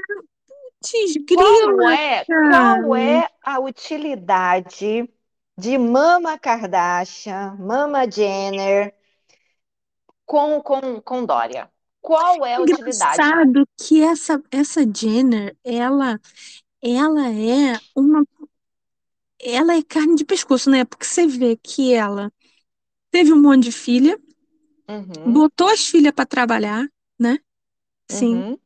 putz, qual grila, é, cara. qual é a utilidade de Mama Kardashian, Mama Jenner com, com, com Dória? Qual é a utilidade? Engraçado que essa essa Jenner, ela ela é uma ela é carne de pescoço, né? Porque você vê que ela teve um monte de filha, Uhum, botou as filhas para trabalhar, né? Sim. uhum.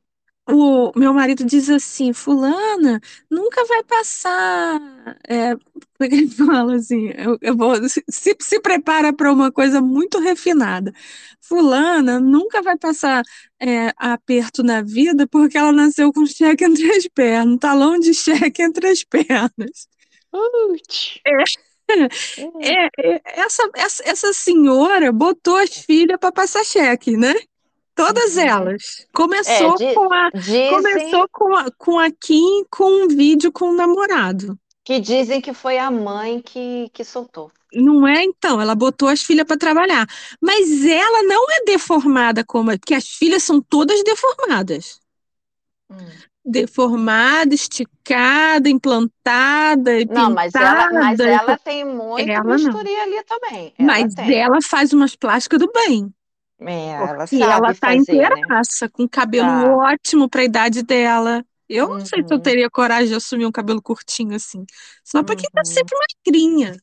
O meu marido diz assim, fulana nunca vai passar. É, <laughs> ele fala assim, eu, eu vou se, se prepara para uma coisa muito refinada. Fulana nunca vai passar é, aperto na vida porque ela nasceu com cheque entre as pernas, talão de cheque entre as pernas. Putz. É, É. é, é, essa, essa, essa senhora botou as filhas para passar cheque, né? Todas Uhum. elas. É, Começou di- com a dizem Começou com a, com a Kim com um vídeo com o namorado. que dizem que foi a mãe que, que soltou. Não é? Então, ela botou as filhas para trabalhar. Mas ela não é deformada como. Porque as filhas são todas deformadas. Hum. deformada, esticada, implantada, Não, mas ela, mas pintada. ela tem muito Ela ali também. Ela Mas tem. ela faz umas plásticas do bem. É, ela ela tá fazer, né? inteiraça, com cabelo Tá. ótimo pra idade dela. Eu não sei se eu Uhum, teria coragem de assumir um cabelo curtinho assim. Só pra quem tá uhum. sempre magrinha.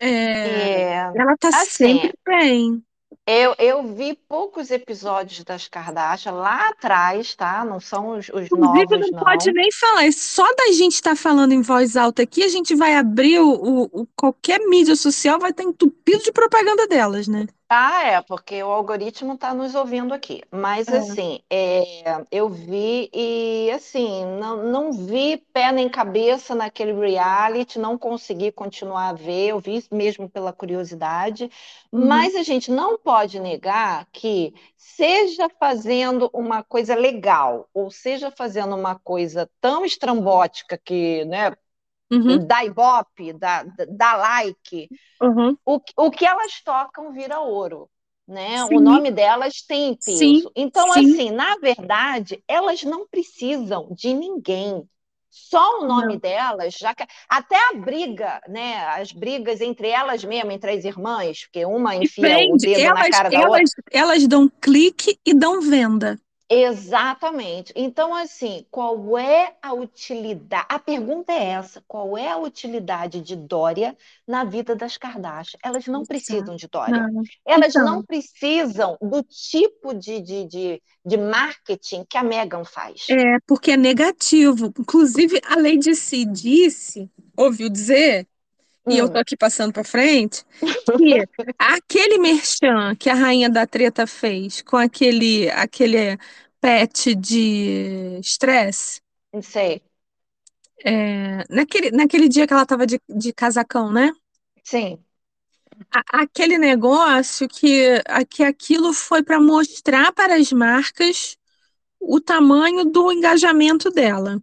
É, É, ela tá assim, sempre bem. eu, eu vi poucos episódios das Kardashian lá atrás, tá? Não são os, os Inclusive, novos, não pode não. nem falar. É Só da gente estar falando em voz alta aqui, a gente vai abrir o, o- o- qualquer mídia social, vai estar entupido de propaganda delas, né? Ah, é, porque o algoritmo está nos ouvindo aqui. Mas, É. assim, é, eu vi e, assim, não, não vi pé nem cabeça naquele reality, não consegui continuar a ver, eu vi mesmo pela curiosidade. Uhum. Mas a gente não pode negar que, seja fazendo uma coisa legal, ou seja fazendo uma coisa tão estrambótica que, né, Uhum, dá ibope, dá, dá like uhum. o, o que elas tocam vira ouro, né? O Sim, nome delas tem sim, peso. Então, sim. assim, na verdade, elas não precisam de ninguém. Só o nome Não. delas, já que até a briga, né? As brigas entre elas mesmas, entre as irmãs, porque uma enfia o dedo na Elas, cara da outra. elas, elas dão clique e dão venda. Exatamente. Então, assim, qual é a utilidade? A pergunta é essa: qual é a utilidade de Dória na vida das Kardashian? Elas não precisam de Dória. Não. Elas não Então, precisam do tipo de, de, de, de marketing que a Meghan faz. é porque é negativo. Inclusive, a Lady C disse, ouviu dizer, e eu tô Hum, aqui passando para frente, que <laughs> aquele merchan que a rainha da treta fez com aquele aquele pet de estresse, não sei. é, naquele, naquele dia que ela tava de, de casacão, né? Sim. A- aquele negócio que, a- que aquilo foi para mostrar para as marcas o tamanho do engajamento dela.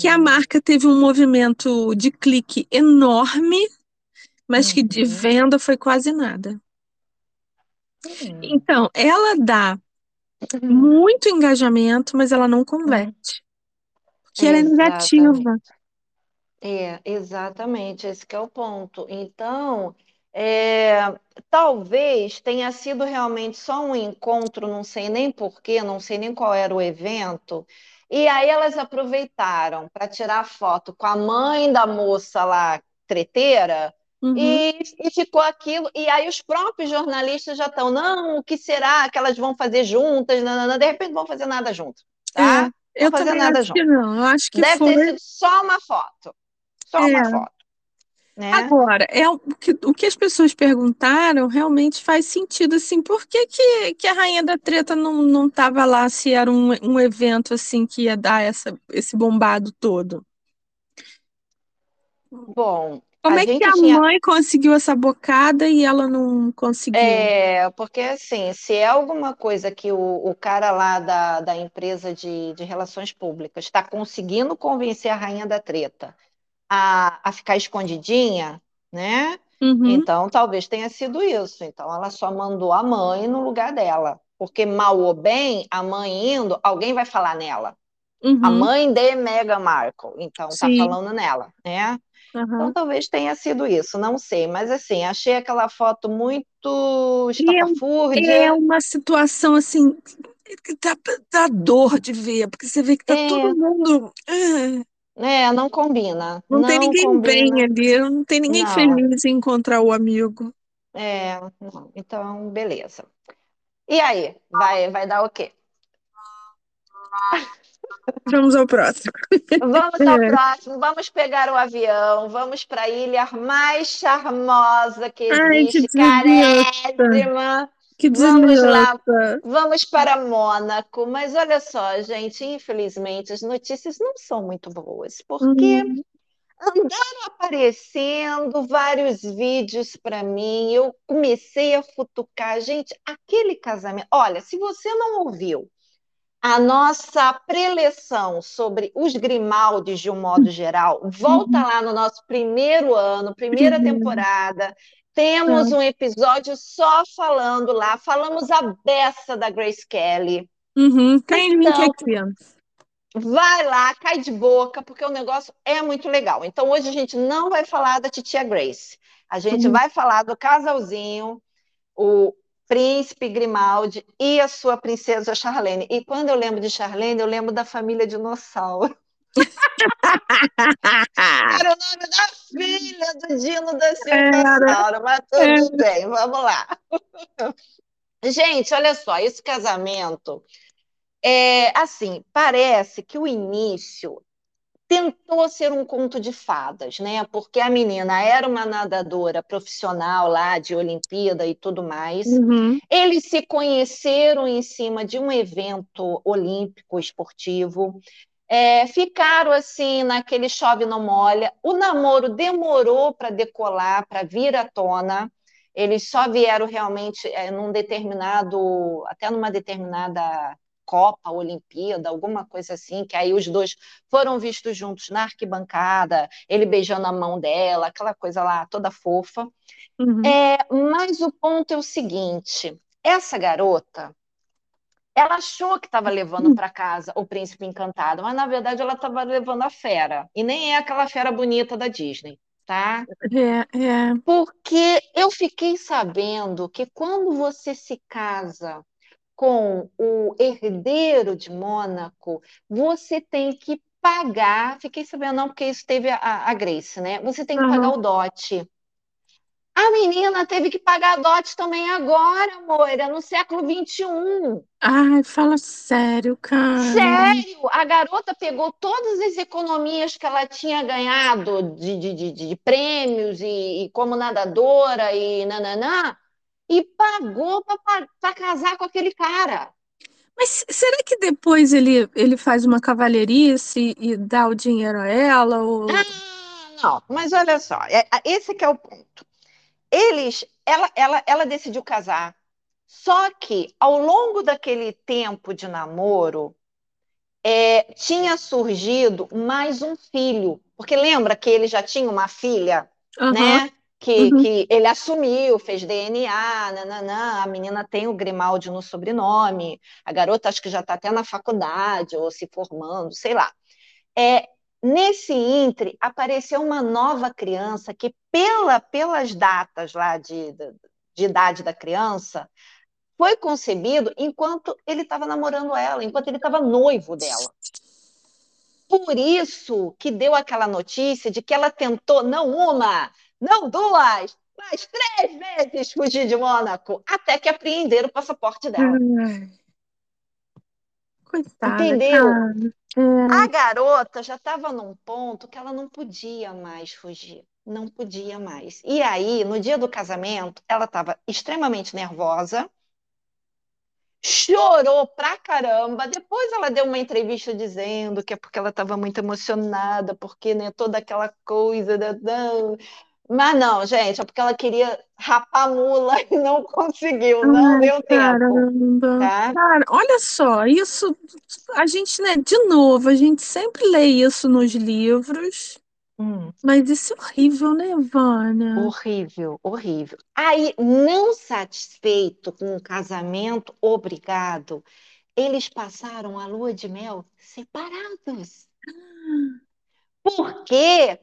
Que a marca teve um movimento de clique enorme, mas que de uhum, venda foi quase nada. hum, Então, ela dá muito engajamento, mas ela não converte, porque ela é negativa. É, exatamente, esse que é o ponto. Então, é, talvez tenha sido realmente só um encontro, não sei nem porquê, não sei nem qual era o evento, e aí elas aproveitaram para tirar foto com a mãe da moça lá, treteira, Uhum. e, e ficou aquilo, e aí os próprios jornalistas já estão, não, o que será que elas vão fazer juntas? Não, não, não, de repente vão fazer nada junto, É, tá? Não eu vão fazer nada acho que junto. não. Eu acho que Deve foi. ter sido só uma foto, só uma É. foto, né? Agora, é o que, o que as pessoas perguntaram realmente faz sentido, assim, por que que, que a Rainha da Treta não, não estava lá se era um, um evento, assim, que ia dar essa, esse bombado todo? Bom, Como a é que a tinha. mãe conseguiu essa bocada e ela não conseguiu? É, porque assim, se é alguma coisa que o, o cara lá da, da empresa de, de relações públicas está conseguindo convencer a rainha da treta a, a ficar escondidinha, né? Uhum, Então talvez tenha sido isso. Então ela só mandou a mãe no lugar dela. Porque mal ou bem, a mãe indo, alguém vai falar nela. A uhum, mãe de Meghan Markle, então tá sim, falando nela, né? Então aham. talvez tenha sido isso, não sei, mas assim, achei aquela foto muito E é, é estapafúrdia. uma situação, assim, que dá, dá dor de ver, porque você vê que tá É, todo mundo... ah, é, não combina, Não tem não ninguém bem combina, ali, não tem ninguém não, feliz em encontrar o amigo. é, não. Então, beleza. E aí, vai, vai dar o quê? Vamos ao próximo. Vamos ao É. <laughs> próximo, vamos pegar o avião, vamos para a ilha mais charmosa que Ai, que existe, carésima. Que Vamos lá, vamos para Mônaco. Mas olha só, gente, infelizmente as notícias não são muito boas, porque Hum, andaram aparecendo vários vídeos para mim. Eu comecei a futucar, gente, aquele casamento. Olha, se você não ouviu a nossa preleção sobre os Grimaldes de um modo geral, volta uhum, lá no nosso primeiro ano, primeira primeiro. temporada. Temos um episódio só falando lá, falamos a beça da Grace Kelly. Uhum, tem link Então, aqui. Vai lá, cai de boca, porque o negócio é muito legal. Então, hoje a gente não vai falar da titia Grace. A gente Uhum. vai falar do casalzinho, o príncipe Grimaldi e a sua princesa Charlene. E quando eu lembro de Charlene, eu lembro da família dinossauro. <laughs> Era o nome da filha do Dino da Silva mas tudo bem, vamos lá. Gente, olha só, esse casamento é assim, parece que o início tentou ser um conto de fadas, né? Porque a menina era uma nadadora profissional lá de Olimpíada e tudo mais. Uhum. Eles se conheceram em cima de um evento olímpico esportivo. É, ficaram assim naquele chove não molha. O namoro demorou para decolar, para vir à tona. Eles só vieram realmente é, num determinado, até numa determinada Copa, Olimpíada, alguma coisa assim, que aí os dois foram vistos juntos na arquibancada, ele beijando a mão dela, aquela coisa lá toda fofa. Uhum. É, mas o ponto é o seguinte: essa garota, ela achou que estava levando para casa o príncipe encantado, mas na verdade ela estava levando a fera, e nem é aquela fera bonita da Disney. Tá? É, é. Porque eu fiquei sabendo que quando você se casa com o herdeiro de Mônaco, você tem que pagar. Fiquei sabendo, não, porque isso teve a, a Grace, né? Você tem que Uhum. pagar o dote. A menina teve que pagar dote também agora, Moira, no século XXI. Ai, fala sério, cara. Sério, a garota pegou todas as economias que ela tinha ganhado de, de, de, de prêmios e, e como nadadora e nananã, e pagou para casar com aquele cara. Mas será que depois ele, ele faz uma cavalheirice e dá o dinheiro a ela? Ou... Ah, não, mas olha só, é, esse que é o ponto. Eles, ela, ela, ela decidiu casar, só que ao longo daquele tempo de namoro, é, tinha surgido mais um filho, porque lembra que ele já tinha uma filha, Uhum. né? Que, Uhum. que ele assumiu, fez DNA, nananã, a menina tem o Grimaldi no sobrenome, a garota acho que já está até na faculdade ou se formando, sei lá. É, nesse intre apareceu uma nova criança que, pela, pelas datas lá de, de, de idade da criança, foi concebido enquanto ele estava namorando ela, enquanto ele estava noivo dela. Por isso que deu aquela notícia de que ela tentou, não uma, não duas, mas três vezes fugir de Mônaco, até que apreenderam o passaporte dela. Ai. Coitada, Entendeu? cara. É. A garota já estava num ponto que ela não podia mais fugir. Não podia mais. E aí, no dia do casamento, ela estava extremamente nervosa, chorou pra caramba. Depois ela deu uma entrevista dizendo que é porque ela estava muito emocionada, porque né, toda aquela coisa da. Mas não, gente, é porque ela queria rapar mula <laughs> e não conseguiu, não Ai, deu tempo. caramba. Tá? Cara, olha só, isso a gente, né, de novo, a gente sempre lê isso nos livros, Hum. mas isso é horrível, né, Vânia? Horrível, horrível. Aí, não satisfeito com o casamento obrigado, eles passaram a lua de mel separados. <gasps> Porque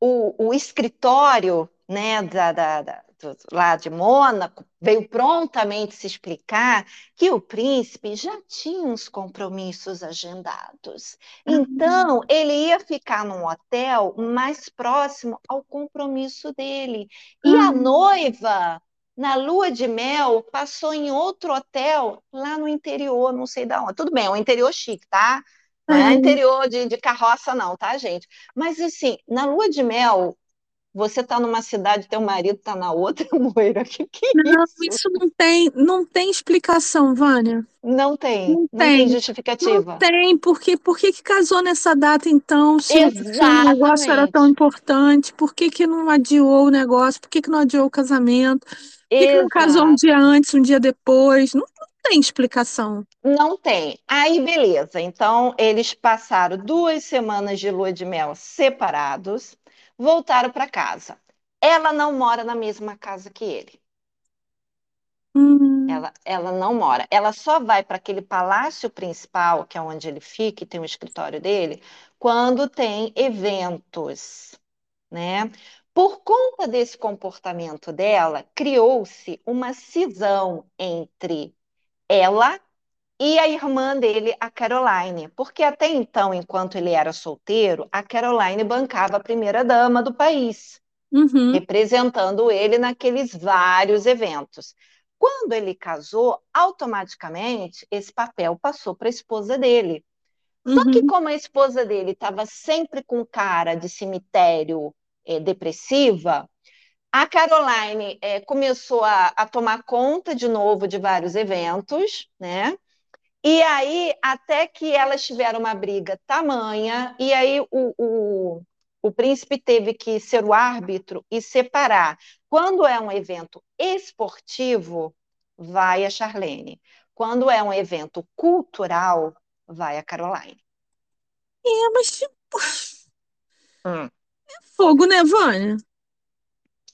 o, o escritório né, da, da, da, do, lá de Mônaco veio prontamente se explicar que o príncipe já tinha uns compromissos agendados. Então, ele ia ficar num hotel mais próximo ao compromisso dele. E a noiva, na lua de mel, passou em outro hotel lá no interior, não sei da onde. Tudo bem, é um interior chique, tá? Não é interior de, de carroça, não, tá, gente? Mas assim, na lua de mel, você tá numa cidade, teu marido tá na outra, <laughs> Moira. Que que é Não, isso? isso não tem, não tem explicação, Vânia. Não tem, Não não tem tem. justificativa. Não tem, porque por que casou nessa data então? Se, o negócio era tão importante, por que que não adiou o negócio? Por que que não adiou o casamento? Por que que não casou um dia antes, um dia depois? Não, não tem explicação. Não tem. Aí, beleza. Então, eles passaram duas semanas de lua de mel separados, voltaram para casa. Ela não mora na mesma casa que ele. Hum, Ela, ela não mora. Ela só vai para aquele palácio principal, que é onde ele fica, e tem o escritório dele, quando tem eventos, né? Por conta desse comportamento dela, criou-se uma cisão entre ela e a irmã dele, a Caroline, porque até então, enquanto ele era solteiro, a Caroline bancava a primeira-dama do país, uhum, representando ele naqueles vários eventos. Quando ele casou, automaticamente esse papel passou para a esposa dele. Só que, uhum, como a esposa dele estava sempre com cara de cemitério eh, depressiva, a Caroline eh, começou a, a tomar conta de novo de vários eventos, né? E aí, até que elas tiveram uma briga tamanha, e aí o, o, o príncipe teve que ser o árbitro e separar. Quando é um evento esportivo, vai a Charlene. Quando é um evento cultural, vai a Caroline. é, mas tipo, Hum. fogo, né, Vânia?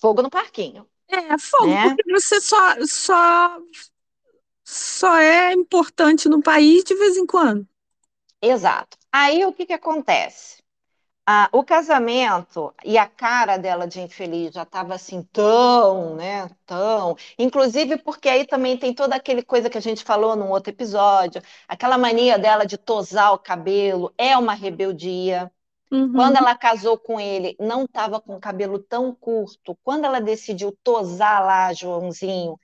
Fogo no parquinho, É, fogo, né? porque você só, só, só é importante no país de vez em quando. Exato. Aí o que que acontece? Ah, o casamento e a cara dela de infeliz já estava assim tão, né, tão, inclusive porque aí também tem toda aquele coisa que a gente falou num outro episódio, aquela mania dela de tosar o cabelo, é uma rebeldia. Quando Uhum, ela casou com ele, não estava com o cabelo tão curto. Quando ela decidiu tosar lá, Joãozinho,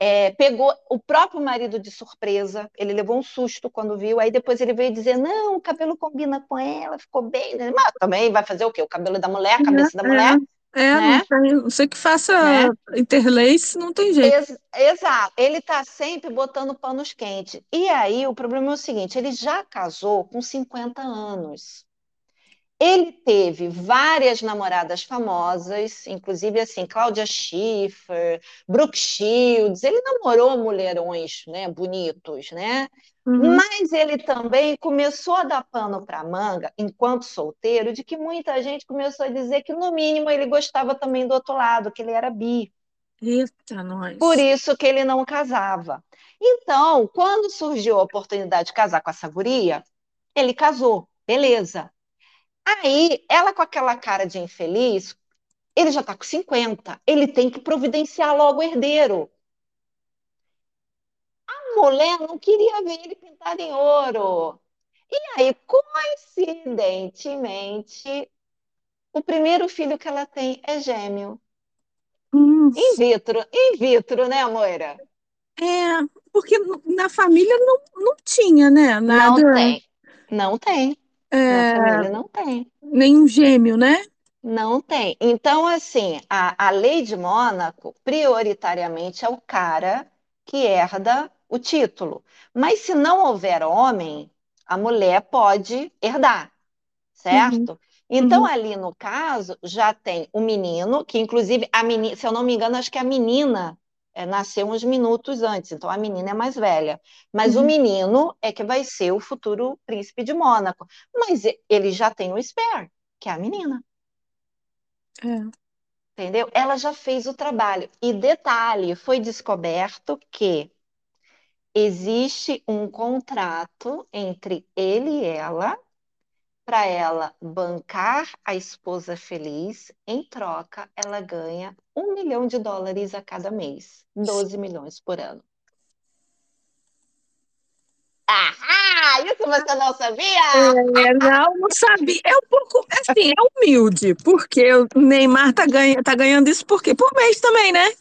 é, pegou o próprio marido de surpresa, ele levou um susto quando viu, aí depois ele veio dizer, não, o cabelo combina com ela, ficou bem, <unintelligible> mas também vai fazer o quê? O cabelo da mulher, a cabeça da mulher, é, é, é, não né? tem, não sei que faça né? interlace, não tem jeito. Ex- exato, ele está sempre botando panos quentes. E aí o problema é o seguinte, ele já casou com 50 anos. Ele teve várias namoradas famosas, inclusive assim, Cláudia Schiffer, Brooke Shields. Ele namorou mulherões, né, bonitos, né? Uhum, Mas ele também começou a dar pano para manga, enquanto solteiro, de que muita gente começou a dizer que no mínimo ele gostava também do outro lado, que ele era bi. eita, Por nós. isso que ele não casava. Então, quando surgiu a oportunidade de casar com essa guria, ele casou. Beleza. Aí, ela com aquela cara de infeliz, ele já está com 50, ele tem que providenciar logo o herdeiro. A mulher não queria ver ele pintado em ouro. E aí, coincidentemente, o primeiro filho que ela tem é gêmeo. In vitro, in vitro, né, Moira? é, porque na família não, não tinha, né? Nada, Não tem. Não tem. Na é, família não tem. nenhum gêmeo, né? Não tem. Então, assim, a, a lei de Mônaco, prioritariamente, é o cara que herda o título. Mas se não houver homem, a mulher pode herdar, Uhum, certo? Então, uhum, ali no caso, já tem o menino, que inclusive, a menina, se eu não me engano, acho que a menina é, nasceu uns minutos antes, então a menina é mais velha. Mas o uhum, menino é que vai ser o futuro príncipe de Mônaco. Mas ele já tem o spare, que é a menina. é. Entendeu? Ela já fez o trabalho. E detalhe, foi descoberto que existe um contrato entre ele e ela para ela bancar a esposa feliz. Em troca, ela ganha um milhão de dólares a cada mês, 12 milhões por ano. Ah, isso você não sabia? É, não, não sabia. É um pouco, assim, é humilde, porque o Neymar tá, ganha, tá ganhando isso por quê? Por mês também, né?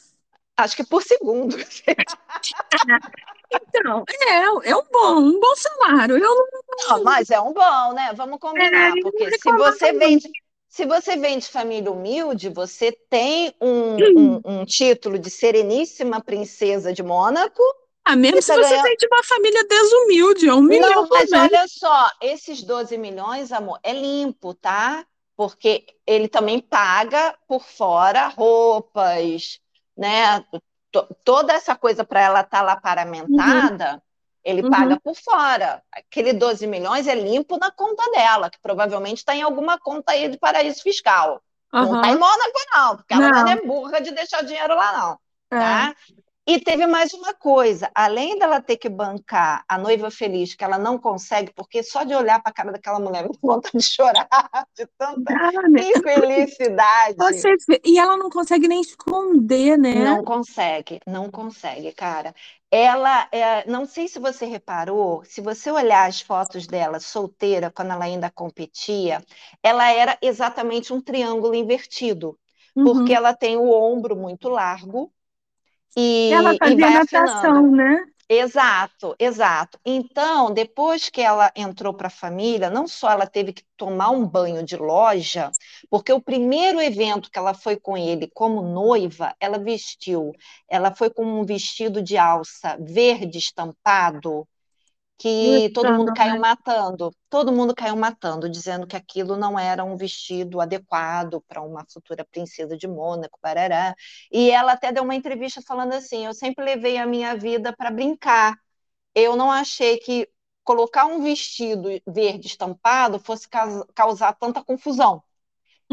Acho que por segundo. <laughs> <laughs> Então, é, é um bom, um bom salário. Eu não, Não, mas é um bom, né? Vamos é, combinar, não porque se reclamava, você não. vem de, se você vem de família humilde, você tem um, um, um título de Sereníssima Princesa de Mônaco Ah, mesmo se está você ganhando. vem de uma família desumilde, é um milhão Não, mas mês. olha só, esses 12 milhões, amor, é limpo, tá? Porque ele também paga por fora roupas, né? Toda essa coisa para ela estar lá Uhum, paramentada, ele uhum, paga por fora. Aquele 12 milhões é limpo na conta dela, que provavelmente está em alguma conta aí de paraíso fiscal. Não está em. Mônaco, não, porque ela não Não, é burra de deixar dinheiro lá, não, é. tá? E teve mais uma coisa, além dela ter que bancar a noiva feliz, que ela não consegue, porque só de olhar para a cara daquela mulher <laughs> vontade de chorar, de tanta né? infelicidade. E ela não consegue nem esconder, né? Não consegue, não consegue, cara. Ela, é, não sei se você reparou, se você olhar as fotos dela solteira, quando ela ainda competia, ela era exatamente um triângulo invertido, porque Uhum. ela tem o ombro muito largo e, Ela e fazia vai natação, afinando. né? Exato, exato. Então, depois que ela entrou para a família, não só ela teve que tomar um banho de loja, porque o primeiro evento que ela foi com ele como noiva, ela vestiu, ela foi com um vestido de alça verde estampado, que todo mundo caiu matando, todo mundo caiu matando, dizendo que aquilo não era um vestido adequado para uma futura princesa de Mônaco, parará. E ela até deu uma entrevista falando assim: eu sempre levei a minha vida para brincar. Eu não achei que colocar um vestido verde estampado fosse causar tanta confusão.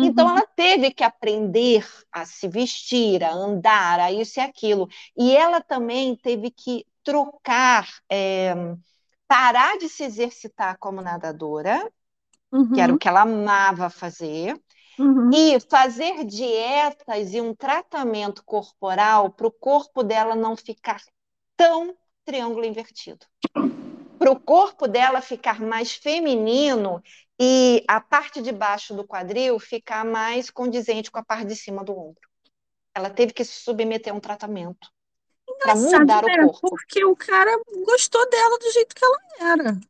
Então Uhum. ela teve que aprender a se vestir, a andar, a isso e aquilo. E ela também teve que trocar, é, parar de se exercitar como nadadora, que era o Uhum. que ela amava fazer, Uhum. e fazer dietas e um tratamento corporal para o corpo dela não ficar tão triângulo invertido. Para o corpo dela ficar mais feminino e a parte de baixo do quadril ficar mais condizente com a parte de cima do ombro. Ela teve que se submeter a um tratamento Engraçado, mudar o né? corpo. Porque o cara gostou dela do jeito que ela era.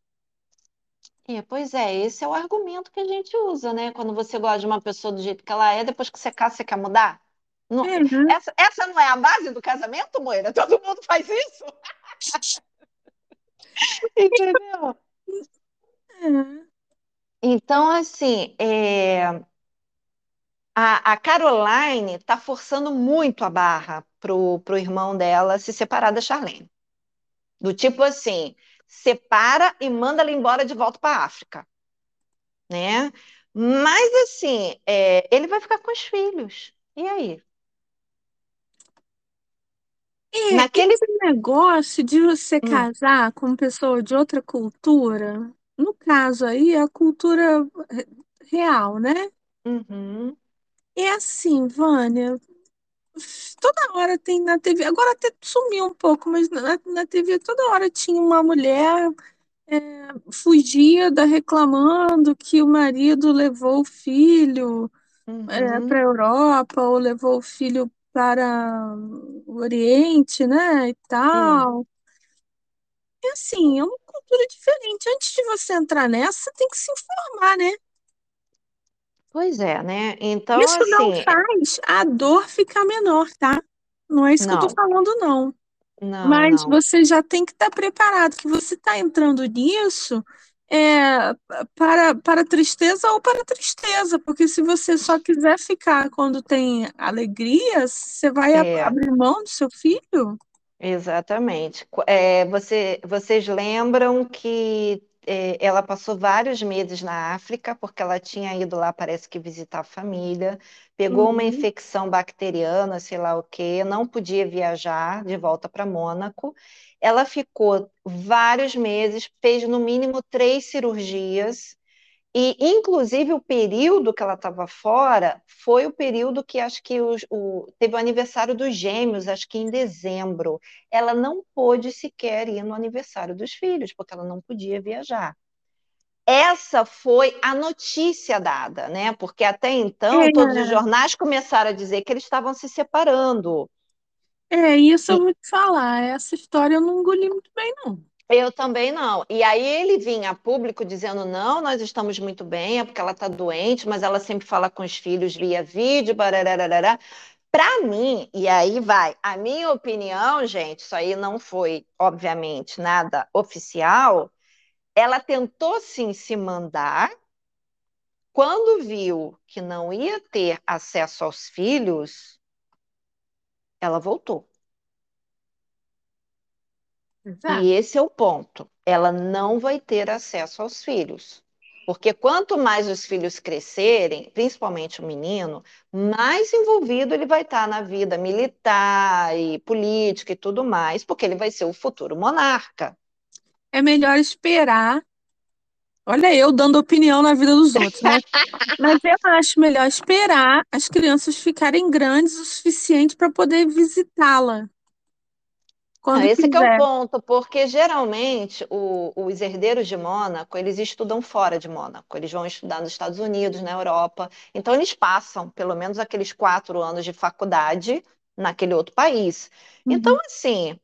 É, pois é, esse é o argumento que a gente usa, né? Quando você gosta de uma pessoa do jeito que ela é, depois que você casa, você quer mudar? Não- né? essa, essa não é a base do casamento, Moira? Todo mundo faz isso? <laughs> Entendeu? É. Então, assim, é, a, a Caroline está forçando muito a barra pro, pro irmão dela se separar da Charlene. Do tipo assim, separa e manda ela embora de volta para a África, né? Mas assim, é, ele vai ficar com os filhos. E aí? É, Naquele. esse negócio de você Hum, casar com pessoa de outra cultura, no caso aí, é a cultura re- real, né? uhum, É assim, Vânia, toda hora tem na TV, agora até sumiu um pouco, mas na, na TV toda hora tinha uma mulher é, fugida reclamando que o marido levou o filho para a uhum, Europa ou levou o filho para o Oriente, né, e hum. tal. E assim, é uma cultura diferente. Antes de você entrar nessa, tem que se informar, né? Pois é, né? Então, Isso não assim, faz a dor ficar menor, tá? Não é isso que eu tô não, falando, não. não, Mas não. você já tem que estar preparado, que você está entrando nisso é, para, para tristeza ou para tristeza, porque se você só quiser ficar quando tem alegria, você vai É. abrir mão do seu filho? Exatamente. É, você- vocês lembram que é, ela passou vários meses na África, porque ela tinha ido lá, parece que visitar a família, pegou uma Uhum. infecção bacteriana, sei lá o quê, não podia viajar de volta para Mônaco. Ela ficou vários meses, fez no mínimo três cirurgias. E, inclusive, o período que ela estava fora foi o período que acho que os- o- teve o aniversário dos gêmeos, acho que em dezembro. Ela não pôde sequer ir no aniversário dos filhos, porque ela não podia viajar. Essa foi a notícia dada, né? Porque até então todos os É, jornais começaram a dizer que eles estavam se separando. é, isso eu vou te falar. Essa história eu não engoli muito bem, não. Eu também não. E aí ele vinha a público dizendo: não, nós estamos muito bem, é porque ela está doente, mas ela sempre fala com os filhos via vídeo, barararará. Para mim, e aí vai, a minha opinião, gente, isso aí não foi, obviamente, nada oficial. Ela tentou sim se mandar, quando viu que não ia ter acesso aos filhos, ela voltou. Exato. E esse é o ponto. Ela não vai ter acesso aos filhos. Porque quanto mais os filhos crescerem, principalmente o menino, mais envolvido ele vai estar na vida militar e política e tudo mais, porque ele vai ser o futuro monarca. É melhor esperar. Olha, eu dando opinião na vida dos outros, né? <laughs> Mas eu acho melhor esperar as crianças ficarem grandes o suficiente para poder visitá-la. Quando esse é o ponto, porque geralmente o, os herdeiros de Mônaco, eles estudam fora de Mônaco, eles vão estudar nos Estados Unidos, na Europa, então eles passam pelo menos aqueles quatro anos de faculdade naquele outro país. Uhum. Então, assim,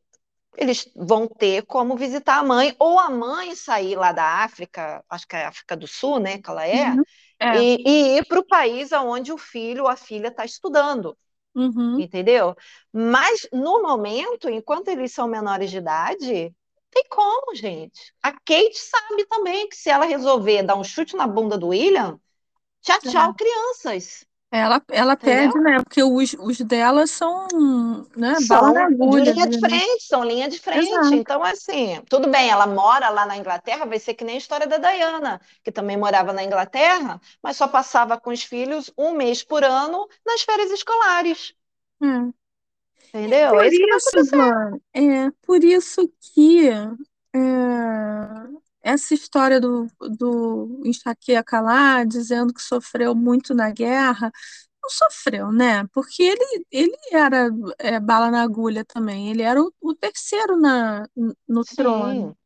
eles vão ter como visitar a mãe, ou a mãe sair lá da África, acho que é a África do Sul, né, que ela é, uhum. é. E, e, ir para o país onde o filho ou a filha está estudando. Uhum. Entendeu? Mas no momento, enquanto eles são menores de idade, tem como, gente. A Kate sabe também que se ela resolver dar um chute na bunda do William, tchau, tchau, crianças. Ela, ela pede, né? Porque os, os delas são, né, são bala agulha. Linha de né? frente, são linha de frente. Exato. Então, assim, tudo bem, ela mora lá na Inglaterra, vai ser que nem a história da Diana, que também morava na Inglaterra, mas só passava com os filhos um mês por ano nas férias escolares. Hum. Entendeu? Por é isso, isso mano, é por isso que é, essa história do, do enxaqueca lá, dizendo que sofreu muito na guerra, não sofreu, né? Porque ele, ele era é, bala na agulha também, ele era o, o terceiro na, no sim, trono.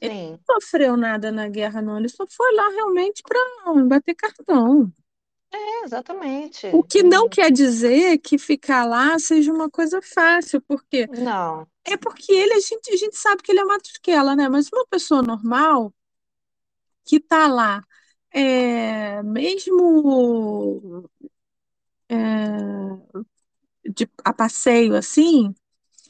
Ele sim. não sofreu nada na guerra, não, ele só foi lá realmente para bater cartão. É, exatamente. O que não quer dizer que ficar lá seja uma coisa fácil, porque Não. é porque ele, a gente, a gente sabe que ele é matusquela, né? Mas uma pessoa normal que tá lá, é, mesmo é, de, a passeio assim,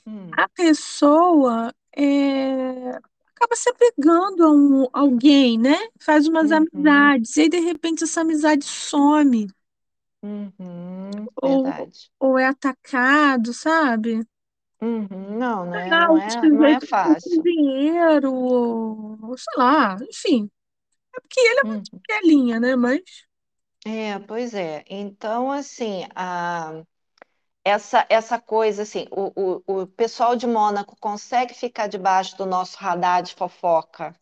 Hum. a pessoa é, acaba se apegando a um, alguém, né? Faz umas uhum. amizades, e aí de repente essa amizade some. Uhum, ou, ou é atacado, sabe? Uhum, não, não é, não é, não é fácil. Dinheiro, ou, sei lá, enfim. É porque ele é muito uhum. né? Mas. É, pois é. Então, assim, a essa, essa coisa, assim, o, o, o pessoal de Mônaco consegue ficar debaixo do nosso radar de fofoca.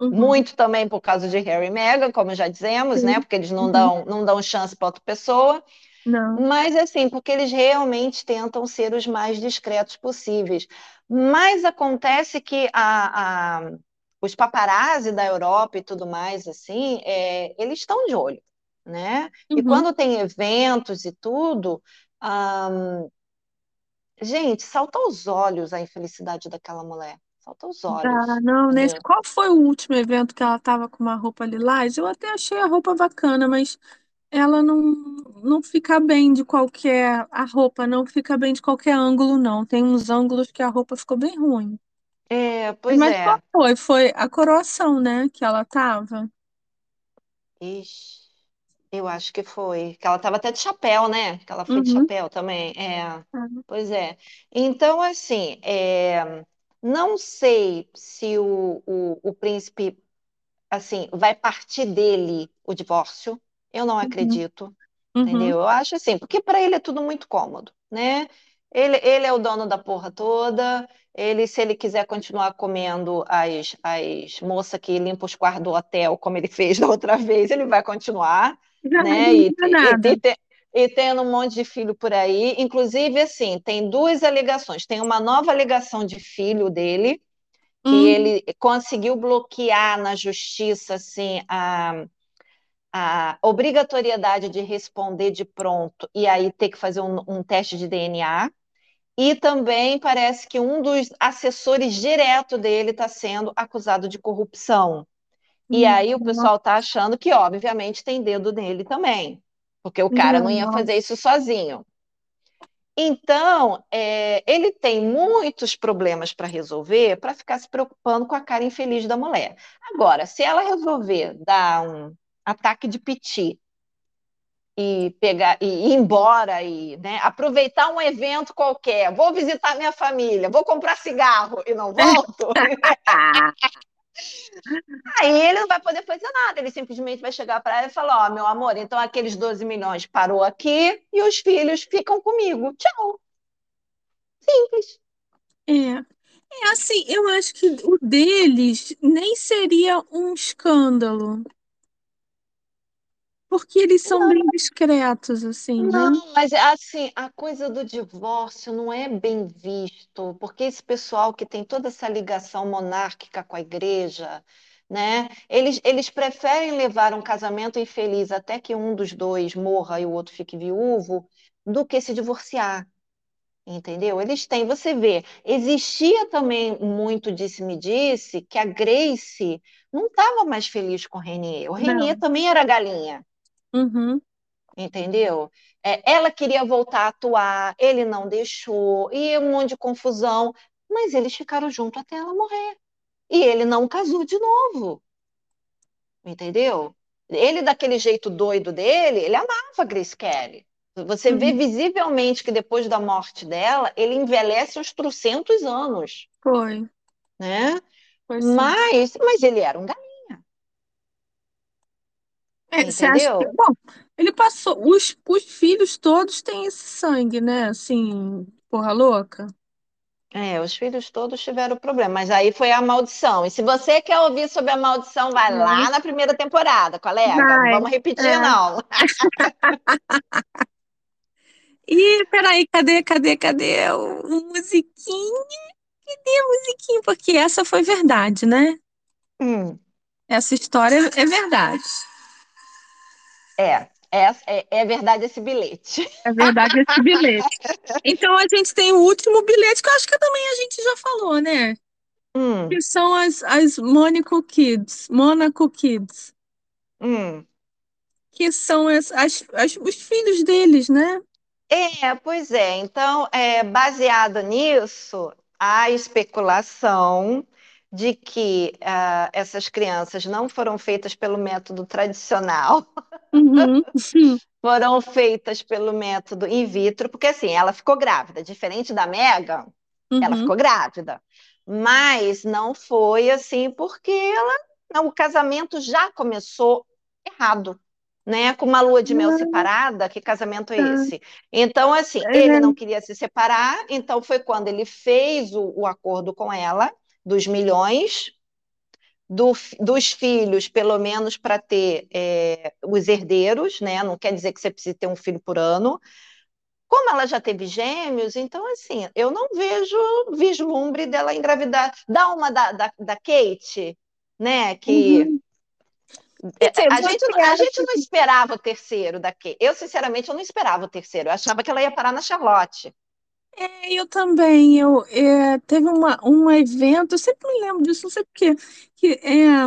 Uhum. Muito também por causa de Harry e Meghan, como já dizemos, né? Porque eles não uhum. dão, não dão chance para outra pessoa. Não. Mas, assim, porque eles realmente tentam ser os mais discretos possíveis. Mas acontece que a, a, os paparazzi da Europa e tudo mais, assim, é, eles estão de olho, né? Uhum. E quando tem eventos e tudo, gente, salta aos olhos a infelicidade daquela mulher. Salta aos olhos. Ah, não, nesse, qual foi o último evento que ela estava com uma roupa lilás? Eu até achei a roupa bacana, mas ela não, não fica bem de qualquer. A roupa não fica bem de qualquer ângulo, não. Tem uns ângulos que a roupa ficou bem ruim. É, pois mas é. qual foi? Foi a coroação, né? Que ela tava. Ixi. Eu acho que foi. Que ela estava até de chapéu, né? Que ela foi de Uhum. chapéu também. É, pois é. Então, assim, é, não sei se o, o, o príncipe, assim, vai partir dele o divórcio. Eu não Uhum. acredito, Uhum. entendeu? Eu acho assim, porque para ele é tudo muito cômodo, né? Ele, ele é o dono da porra toda. Ele, se ele quiser continuar comendo as, as moças que limpam os quartos do hotel, como ele fez <laughs> da outra vez, ele vai continuar né? E, e, e, e, tendo um monte de filho por aí. Inclusive, assim, tem duas alegações. Tem uma nova alegação de filho dele, que hum. ele conseguiu bloquear na justiça, assim, a, a obrigatoriedade de responder de pronto e aí ter que fazer um, um teste de DNA. E também parece que um dos assessores direto dele está sendo acusado de corrupção. E aí o pessoal está achando que, obviamente, tem dedo nele também, porque o cara não ia fazer isso sozinho. Então, é, ele tem muitos problemas para resolver para ficar se preocupando com a cara infeliz da mulher. Agora, se ela resolver dar um ataque de piti e pegar e ir embora e né, aproveitar um evento qualquer, vou visitar minha família, vou comprar cigarro e não volto. <laughs> <laughs> Aí ele não vai poder fazer nada, ele simplesmente vai chegar para ela e falar: Ó, meu amor, então aqueles 12 milhões parou aqui e os filhos ficam comigo. Tchau. Simples. É. É assim, eu acho que o deles nem seria um escândalo, porque eles são bem discretos, assim, né? Não, mas assim, a coisa do divórcio não é bem visto, porque esse pessoal que tem toda essa ligação monárquica com a igreja, né? Eles, eles preferem levar um casamento infeliz até que um dos dois morra e o outro fique viúvo, do que se divorciar. Entendeu? Eles têm, você vê, existia também muito disse-me-disse que a Grace não estava mais feliz com o Renier. O Renier Não. também era galinha, Uhum. entendeu? É, ela queria voltar a atuar, ele não deixou, e um monte de confusão, mas eles ficaram juntos até ela morrer. E ele não casou de novo, entendeu? Ele, daquele jeito doido dele, ele amava a Grace Kelly. Você vê Uhum. visivelmente que depois da morte dela, ele envelhece uns trocentos anos, Foi, né? foi. Mas, mas ele era um galinha, É, você acha que, bom, ele passou, os, os filhos todos têm esse sangue, né? Assim, porra louca. É, os filhos todos tiveram problema, mas aí foi a maldição. E se você quer ouvir sobre a maldição, vai lá na primeira temporada, colega. Não Vai, vamos repetir, é. não. <laughs> E peraí, cadê, cadê, cadê o, o musiquinho? Cadê a musiquinha? Porque essa foi verdade, né? Hum, Essa história é verdade. É, é, é, é verdade esse bilhete. É verdade esse bilhete. <laughs> Então a gente tem o último bilhete, que eu acho que também a gente já falou, né? Hum, Que são as, as Monaco Kids, Monaco Kids, hum. que são as, as, as- os filhos deles, né? É, pois é. Então, é, baseado nisso, há especulação de que ah, essas crianças não foram feitas pelo método tradicional, <laughs> Uhum. <laughs> foram feitas pelo método in vitro, porque assim, ela ficou grávida, diferente da Megan, ela Uhum. ficou grávida, mas não foi assim porque ela, não, o casamento já começou errado. Né, com uma lua de mel Ah, separada, que casamento é tá. esse? Então, assim, É, ele não queria se separar, então foi quando ele fez o, o acordo com ela, dos milhões, do dos filhos, pelo menos para ter é, os herdeiros, né? Não quer dizer que você precisa ter um filho por ano. Como ela já teve gêmeos, então, assim, eu não vejo vislumbre dela engravidar. Dá uma da, da, da Kate, né? Que uhum. é, dizer, a gente, a gente não esperava o terceiro da Kate. Eu, sinceramente, eu não esperava o terceiro. Eu achava que ela ia parar na Charlotte. É, eu também. Eu, é, teve uma, um evento, eu sempre me lembro disso, não sei por quê, que é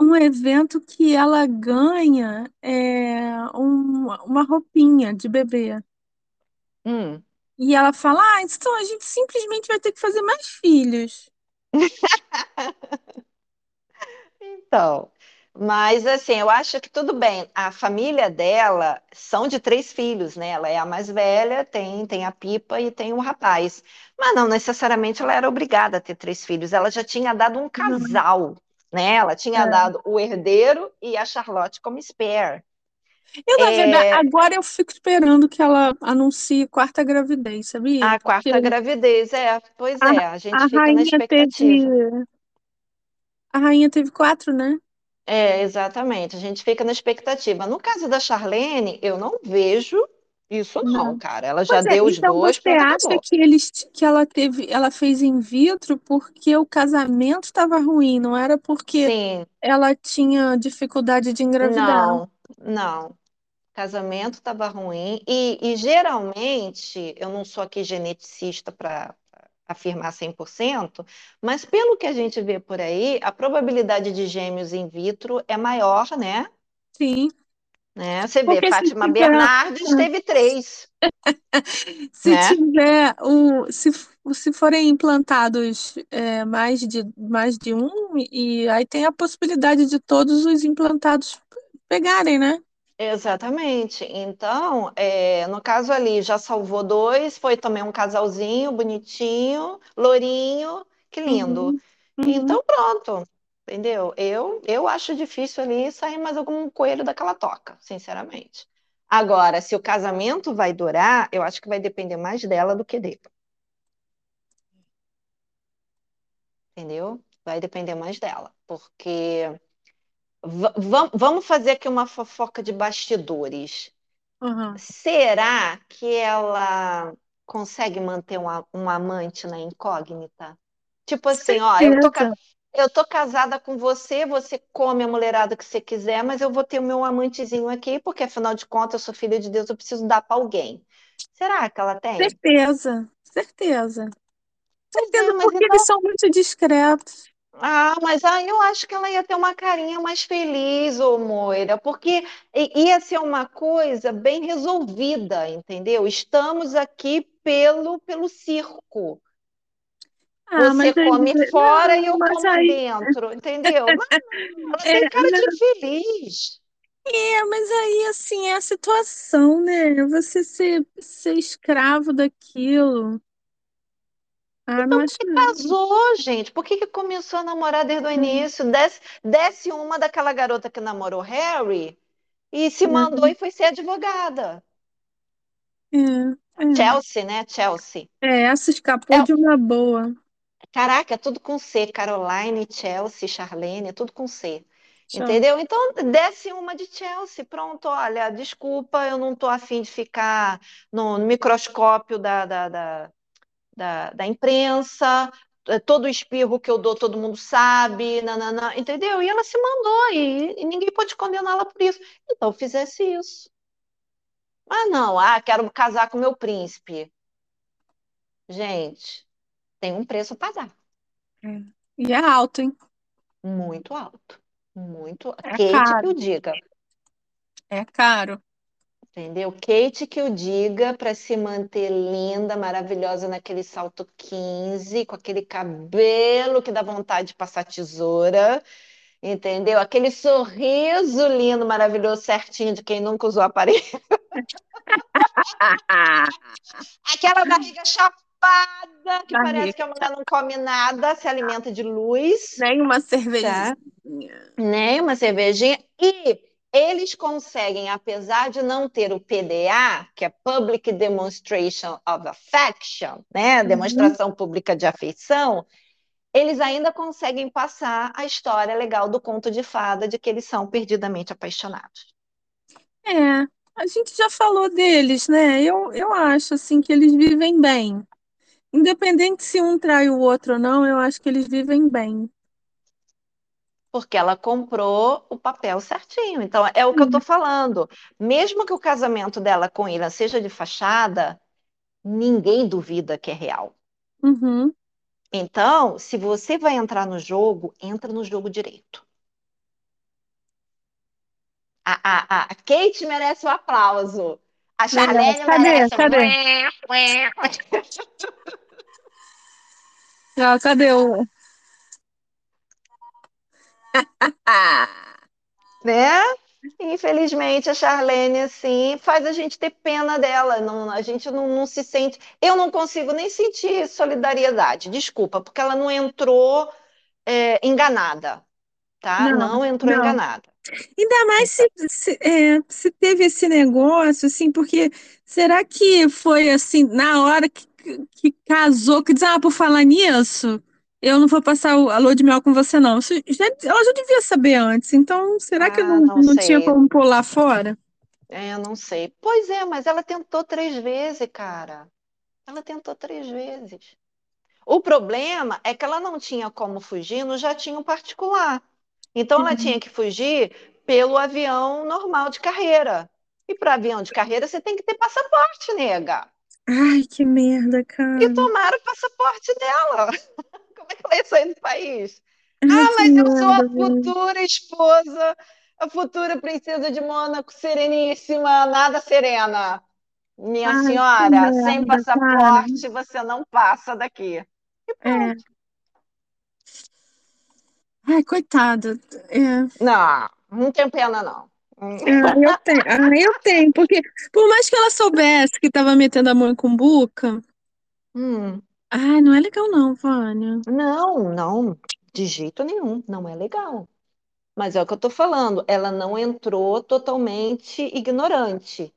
um evento que ela ganha é, um- uma roupinha de bebê. Hum. E ela fala: Ah, então a gente simplesmente vai ter que fazer mais filhos. <laughs> Então, mas assim, eu acho que tudo bem. A família dela são de três filhos, né? Ela é a mais velha, tem, tem a Pipa e tem o rapaz. Mas não necessariamente ela era obrigada a ter três filhos. Ela já tinha dado um Não, casal, né? Ela tinha é. dado o herdeiro e a Charlotte como spare. Eu, na verdade, É, agora eu fico esperando que ela anuncie quarta gravidez, sabia? a Porque quarta gravidez, é, pois a, é, a gente a fica na rainha teve, expectativa. a rainha teve quatro, né? É, exatamente, a gente fica na expectativa. No caso da Charlene, eu não vejo isso não, Não. cara. Ela já é, deu os então dois, você acha acabou. que eles, que ela teve, ela fez in vitro porque o casamento estava ruim, não era porque Sim, ela tinha dificuldade de engravidar. não, não. Casamento estava ruim e, e geralmente, eu não sou aqui geneticista para afirmar 100%, mas pelo que a gente vê por aí, a probabilidade de gêmeos in vitro é maior, né? Sim, Né? Você vê, porque Fátima tiver, Bernardes teve três, <laughs> se né? tiver o, se, se forem implantados é, mais de, mais de um, e aí tem a possibilidade de todos os implantados pegarem, né? Exatamente. Então, é, no caso ali, já salvou dois, foi também um casalzinho bonitinho, lourinho, que lindo. Uhum, Uhum. Então, pronto. Entendeu? Eu, eu acho difícil ali sair mais algum coelho daquela toca, sinceramente. Agora, se o casamento vai durar, eu acho que vai depender mais dela do que dele. Entendeu? Vai depender mais dela. Porque vamos fazer aqui uma fofoca de bastidores. Uhum. Será que ela consegue manter um, um amante na incógnita? Tipo assim, ó, eu tô, eu tô casada com você, você come a mulherada que você quiser, mas eu vou ter o meu amantezinho aqui, porque afinal de contas eu sou filha de Deus, eu preciso dar para alguém. Será que ela tem? Certeza. Certeza. É, Certeza, mas porque então. eles são muito discretos. Ah, mas aí eu acho que ela ia ter uma carinha mais feliz, ô Moira, porque ia ser uma coisa bem resolvida, entendeu? Estamos aqui pelo, pelo circo. Ah, Você mas aí, come fora e não, eu mas como aí, dentro, entendeu? Mas ela <laughs> é, tem cara de feliz. é, mas aí, assim, é a situação, né? Você ser, ser escravo daquilo. Ah, Então, por que casou, gente? Por que que começou a namorar desde o início? Desce, desce uma daquela garota que namorou Harry e se mandou e foi ser advogada. É, é, Chelsea, né? Chelsea. é, essa escapou É, de uma boa. caraca, é tudo com C. Caroline, Chelsea, Charlene, é tudo com C. Entendeu? Então, desce uma de Chelsea. Pronto, olha, desculpa, eu não tô afim de ficar no, no microscópio da, da, da, da, da imprensa. É, Todo espirro que eu dou, todo mundo sabe, nananã, entendeu? E ela se mandou e, e ninguém pode condená-la por isso. Então, fizesse isso. Ah, não, ah, quero casar com meu príncipe. Gente, tem um preço a pagar. É. E é alto, hein? Muito alto. Muito. É Kate que caro. o diga, É caro. Entendeu? Kate que o diga para se manter linda, maravilhosa naquele salto 15, com aquele cabelo que dá vontade de passar tesoura, entendeu? Aquele sorriso lindo, maravilhoso, certinho de quem nunca usou aparelho. <laughs> Aquela barriga chapada, que parece Barriga. que a mulher não come nada, se alimenta de luz. Nem uma Tá? cervejinha. Nem uma cervejinha. E eles conseguem, apesar de não ter o PDA, que é Public Demonstration of Affection, né? Uhum. Demonstração pública de afeição, eles ainda conseguem passar a história legal do conto de fada de que eles são perdidamente apaixonados. É, a gente já falou deles, né? Eu, eu acho assim que eles vivem bem. Independente se um trai o outro ou não, eu acho que eles vivem bem. Porque ela comprou o papel certinho. Então, é o que eu estou falando. Mesmo que o casamento dela com Ilan seja de fachada, ninguém duvida que é real. Uhum. Então, se você vai entrar no jogo, entra no jogo direito. A, a, a Kate merece o aplauso. A Charlene cadê? merece. um Cadê? <laughs> Ah, cadê o. <laughs> Né? Infelizmente, a Charlene, assim, faz a gente ter pena dela. Não, a gente não, não se sente. Eu não consigo nem sentir solidariedade, desculpa, porque ela não entrou é, enganada, tá? não, Não entrou não. enganada. Ainda mais se, se, é, se teve esse negócio, assim, porque será que foi assim, na hora que, que casou, que diz, ah, por falar nisso, eu não vou passar a lua de mel com você, não. Isso já- ela já devia saber antes, então será que Ah, não, não não tinha como pular fora? É, eu não sei. Pois é, mas ela tentou três vezes, cara. Ela tentou três vezes. O problema é que ela não tinha como fugir no jatinho particular. Então ela tinha que fugir pelo avião normal de carreira. E para avião de carreira você tem que ter passaporte, nega. Ai, que merda, E cara. tomaram o passaporte dela. <laughs> É ia sair do país? Ah, mas eu sou a futura esposa, a futura princesa de Mônaco, sereníssima, nada serena. Minha Ai, senhora, sem merda, cara. passaporte você não passa daqui. E É. pronto. Ai, coitada. É. Não, não tenho pena, não. Ah, eu tenho, ah, eu tenho, porque por mais que ela soubesse que estava metendo a mão em cumbuca, hum, ai, não é legal não, Vânia. não, não. De jeito nenhum, não é legal. Mas é o que eu estou falando, ela não entrou totalmente ignorante,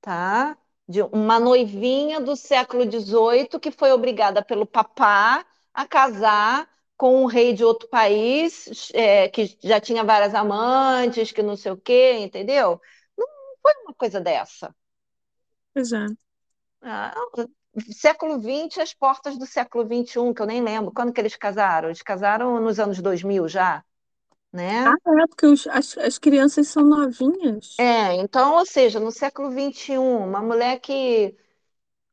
tá? De uma noivinha do século XVIII que foi obrigada pelo papá a casar com um rei de outro país, é, que já tinha várias amantes, que não sei o quê, entendeu? Não foi uma coisa dessa. Pois é. Ah, século XX, as portas do século XXI, que eu nem lembro. Quando que eles casaram? Eles casaram nos anos 2000 já, né? Ah, é, porque os- as, as crianças são novinhas. É, então, ou seja, no século XXI, uma mulher que,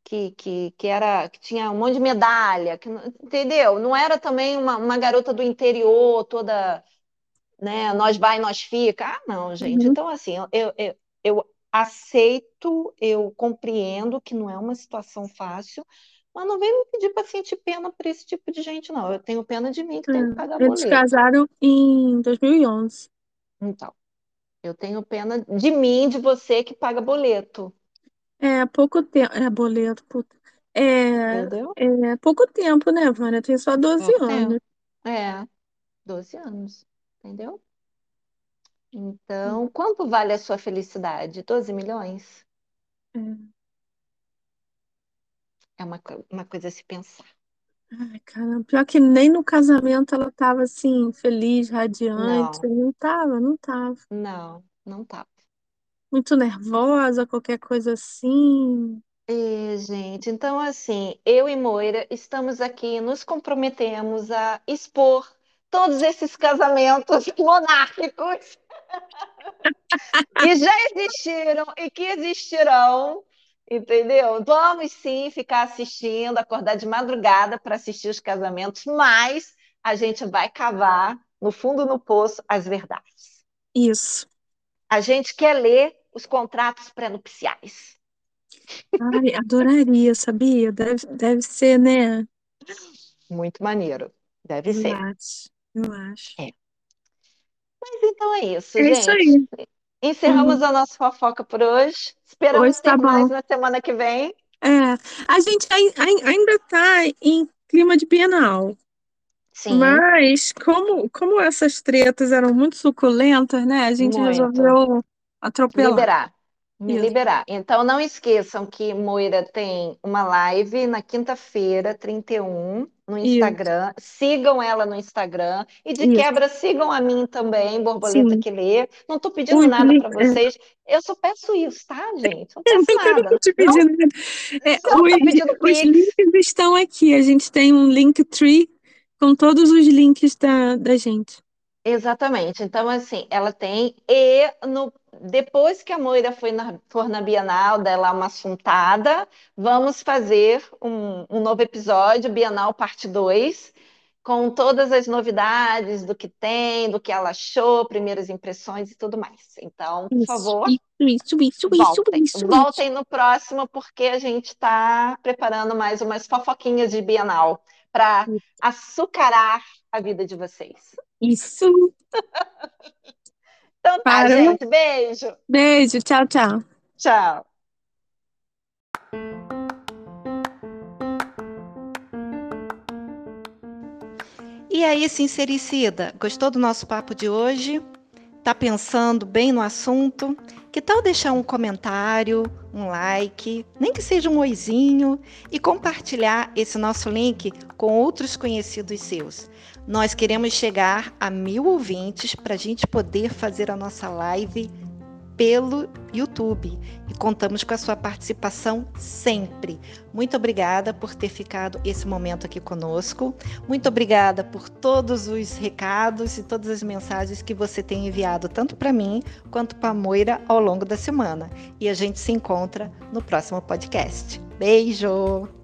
que, que, que era, que tinha um monte de medalha, que, entendeu? Não era também uma, uma garota do interior, toda, né, nós vai, nós fica. Ah, não, gente. Uhum. Então, assim, eu, eu, eu aceito, eu compreendo que não é uma situação fácil, mas não vem me pedir para sentir pena por esse tipo de gente, não. Eu tenho pena de mim que tem que pagar É. Eles boleto. casaram em 2011. Então, eu tenho pena de mim, de você que paga boleto, É pouco tempo. É boleto, puta. É, entendeu? é pouco tempo, né, Vânia? Tem só 12 Pouco anos. tempo. É, 12 anos, entendeu? Então, quanto vale a sua felicidade? 12 milhões? É. É uma, uma coisa a se pensar. Ai, cara, pior que nem no casamento ela tava assim, feliz, radiante. Não, Não tava, não tava. não, não tá. Muito nervosa, qualquer coisa assim. É, gente, então assim, eu e Moira estamos aqui, nos comprometemos a expor todos esses casamentos <laughs> monárquicos que já existiram e que existirão, entendeu? Vamos sim ficar assistindo, acordar de madrugada para assistir os casamentos, mas a gente vai cavar no fundo do poço as verdades. Isso. A gente quer ler os contratos pré-nupciais. Ai, adoraria, sabia? Deve, deve ser, né? Muito maneiro, deve Eu ser. acho, eu acho. É. Mas então é isso, É isso gente. aí. Encerramos Uhum. a nossa fofoca por hoje. Esperamos Hoje tá ter mais bom. na semana que vem. É, a gente ai- ai- ainda tá em clima de Bienal, Sim, mas como, como essas tretas eram muito suculentas, né? A gente muito. resolveu atropelar. Liberar. Me Isso, liberar. Então, não esqueçam que Moira tem uma live na quinta-feira, 31, no isso, Instagram. Sigam ela no Instagram. E de isso. quebra, sigam a mim também, Borboleta Sim. que lê. Não estou pedindo Os nada para vocês. Eu só peço isso, tá, gente? Não <laughs> eu peço não nada. tô te Não, pedindo nada. É, não os, os links estão aqui. A gente tem um Linktree com todos os links da, da gente. Exatamente. Então, assim, ela tem. E no, depois que a Moira foi na, for na Bienal, dela uma assuntada, vamos fazer um, um novo episódio, Bienal Parte 2, com todas as novidades do que tem, do que ela achou, primeiras impressões e tudo mais. Então, por Isso, favor, isso, isso, isso, isso, voltem. isso, isso. Voltem no próximo, porque a gente está preparando mais umas fofoquinhas de Bienal para açucarar a vida de vocês. Isso. <laughs> Então tá, Parou. gente. Beijo. Beijo, tchau, tchau. Tchau. E aí, sincericida, gostou do nosso papo de hoje? Tá pensando bem no assunto? Que tal deixar um comentário, um like, nem que seja um oizinho e compartilhar esse nosso link com outros conhecidos seus? Nós queremos chegar a mil ouvintes para a gente poder fazer a nossa live pelo YouTube e contamos com a sua participação sempre. Muito obrigada por ter ficado esse momento aqui conosco. Muito obrigada por todos os recados e todas as mensagens que você tem enviado tanto para mim quanto para a Moira ao longo da semana. E a gente se encontra no próximo podcast. Beijo!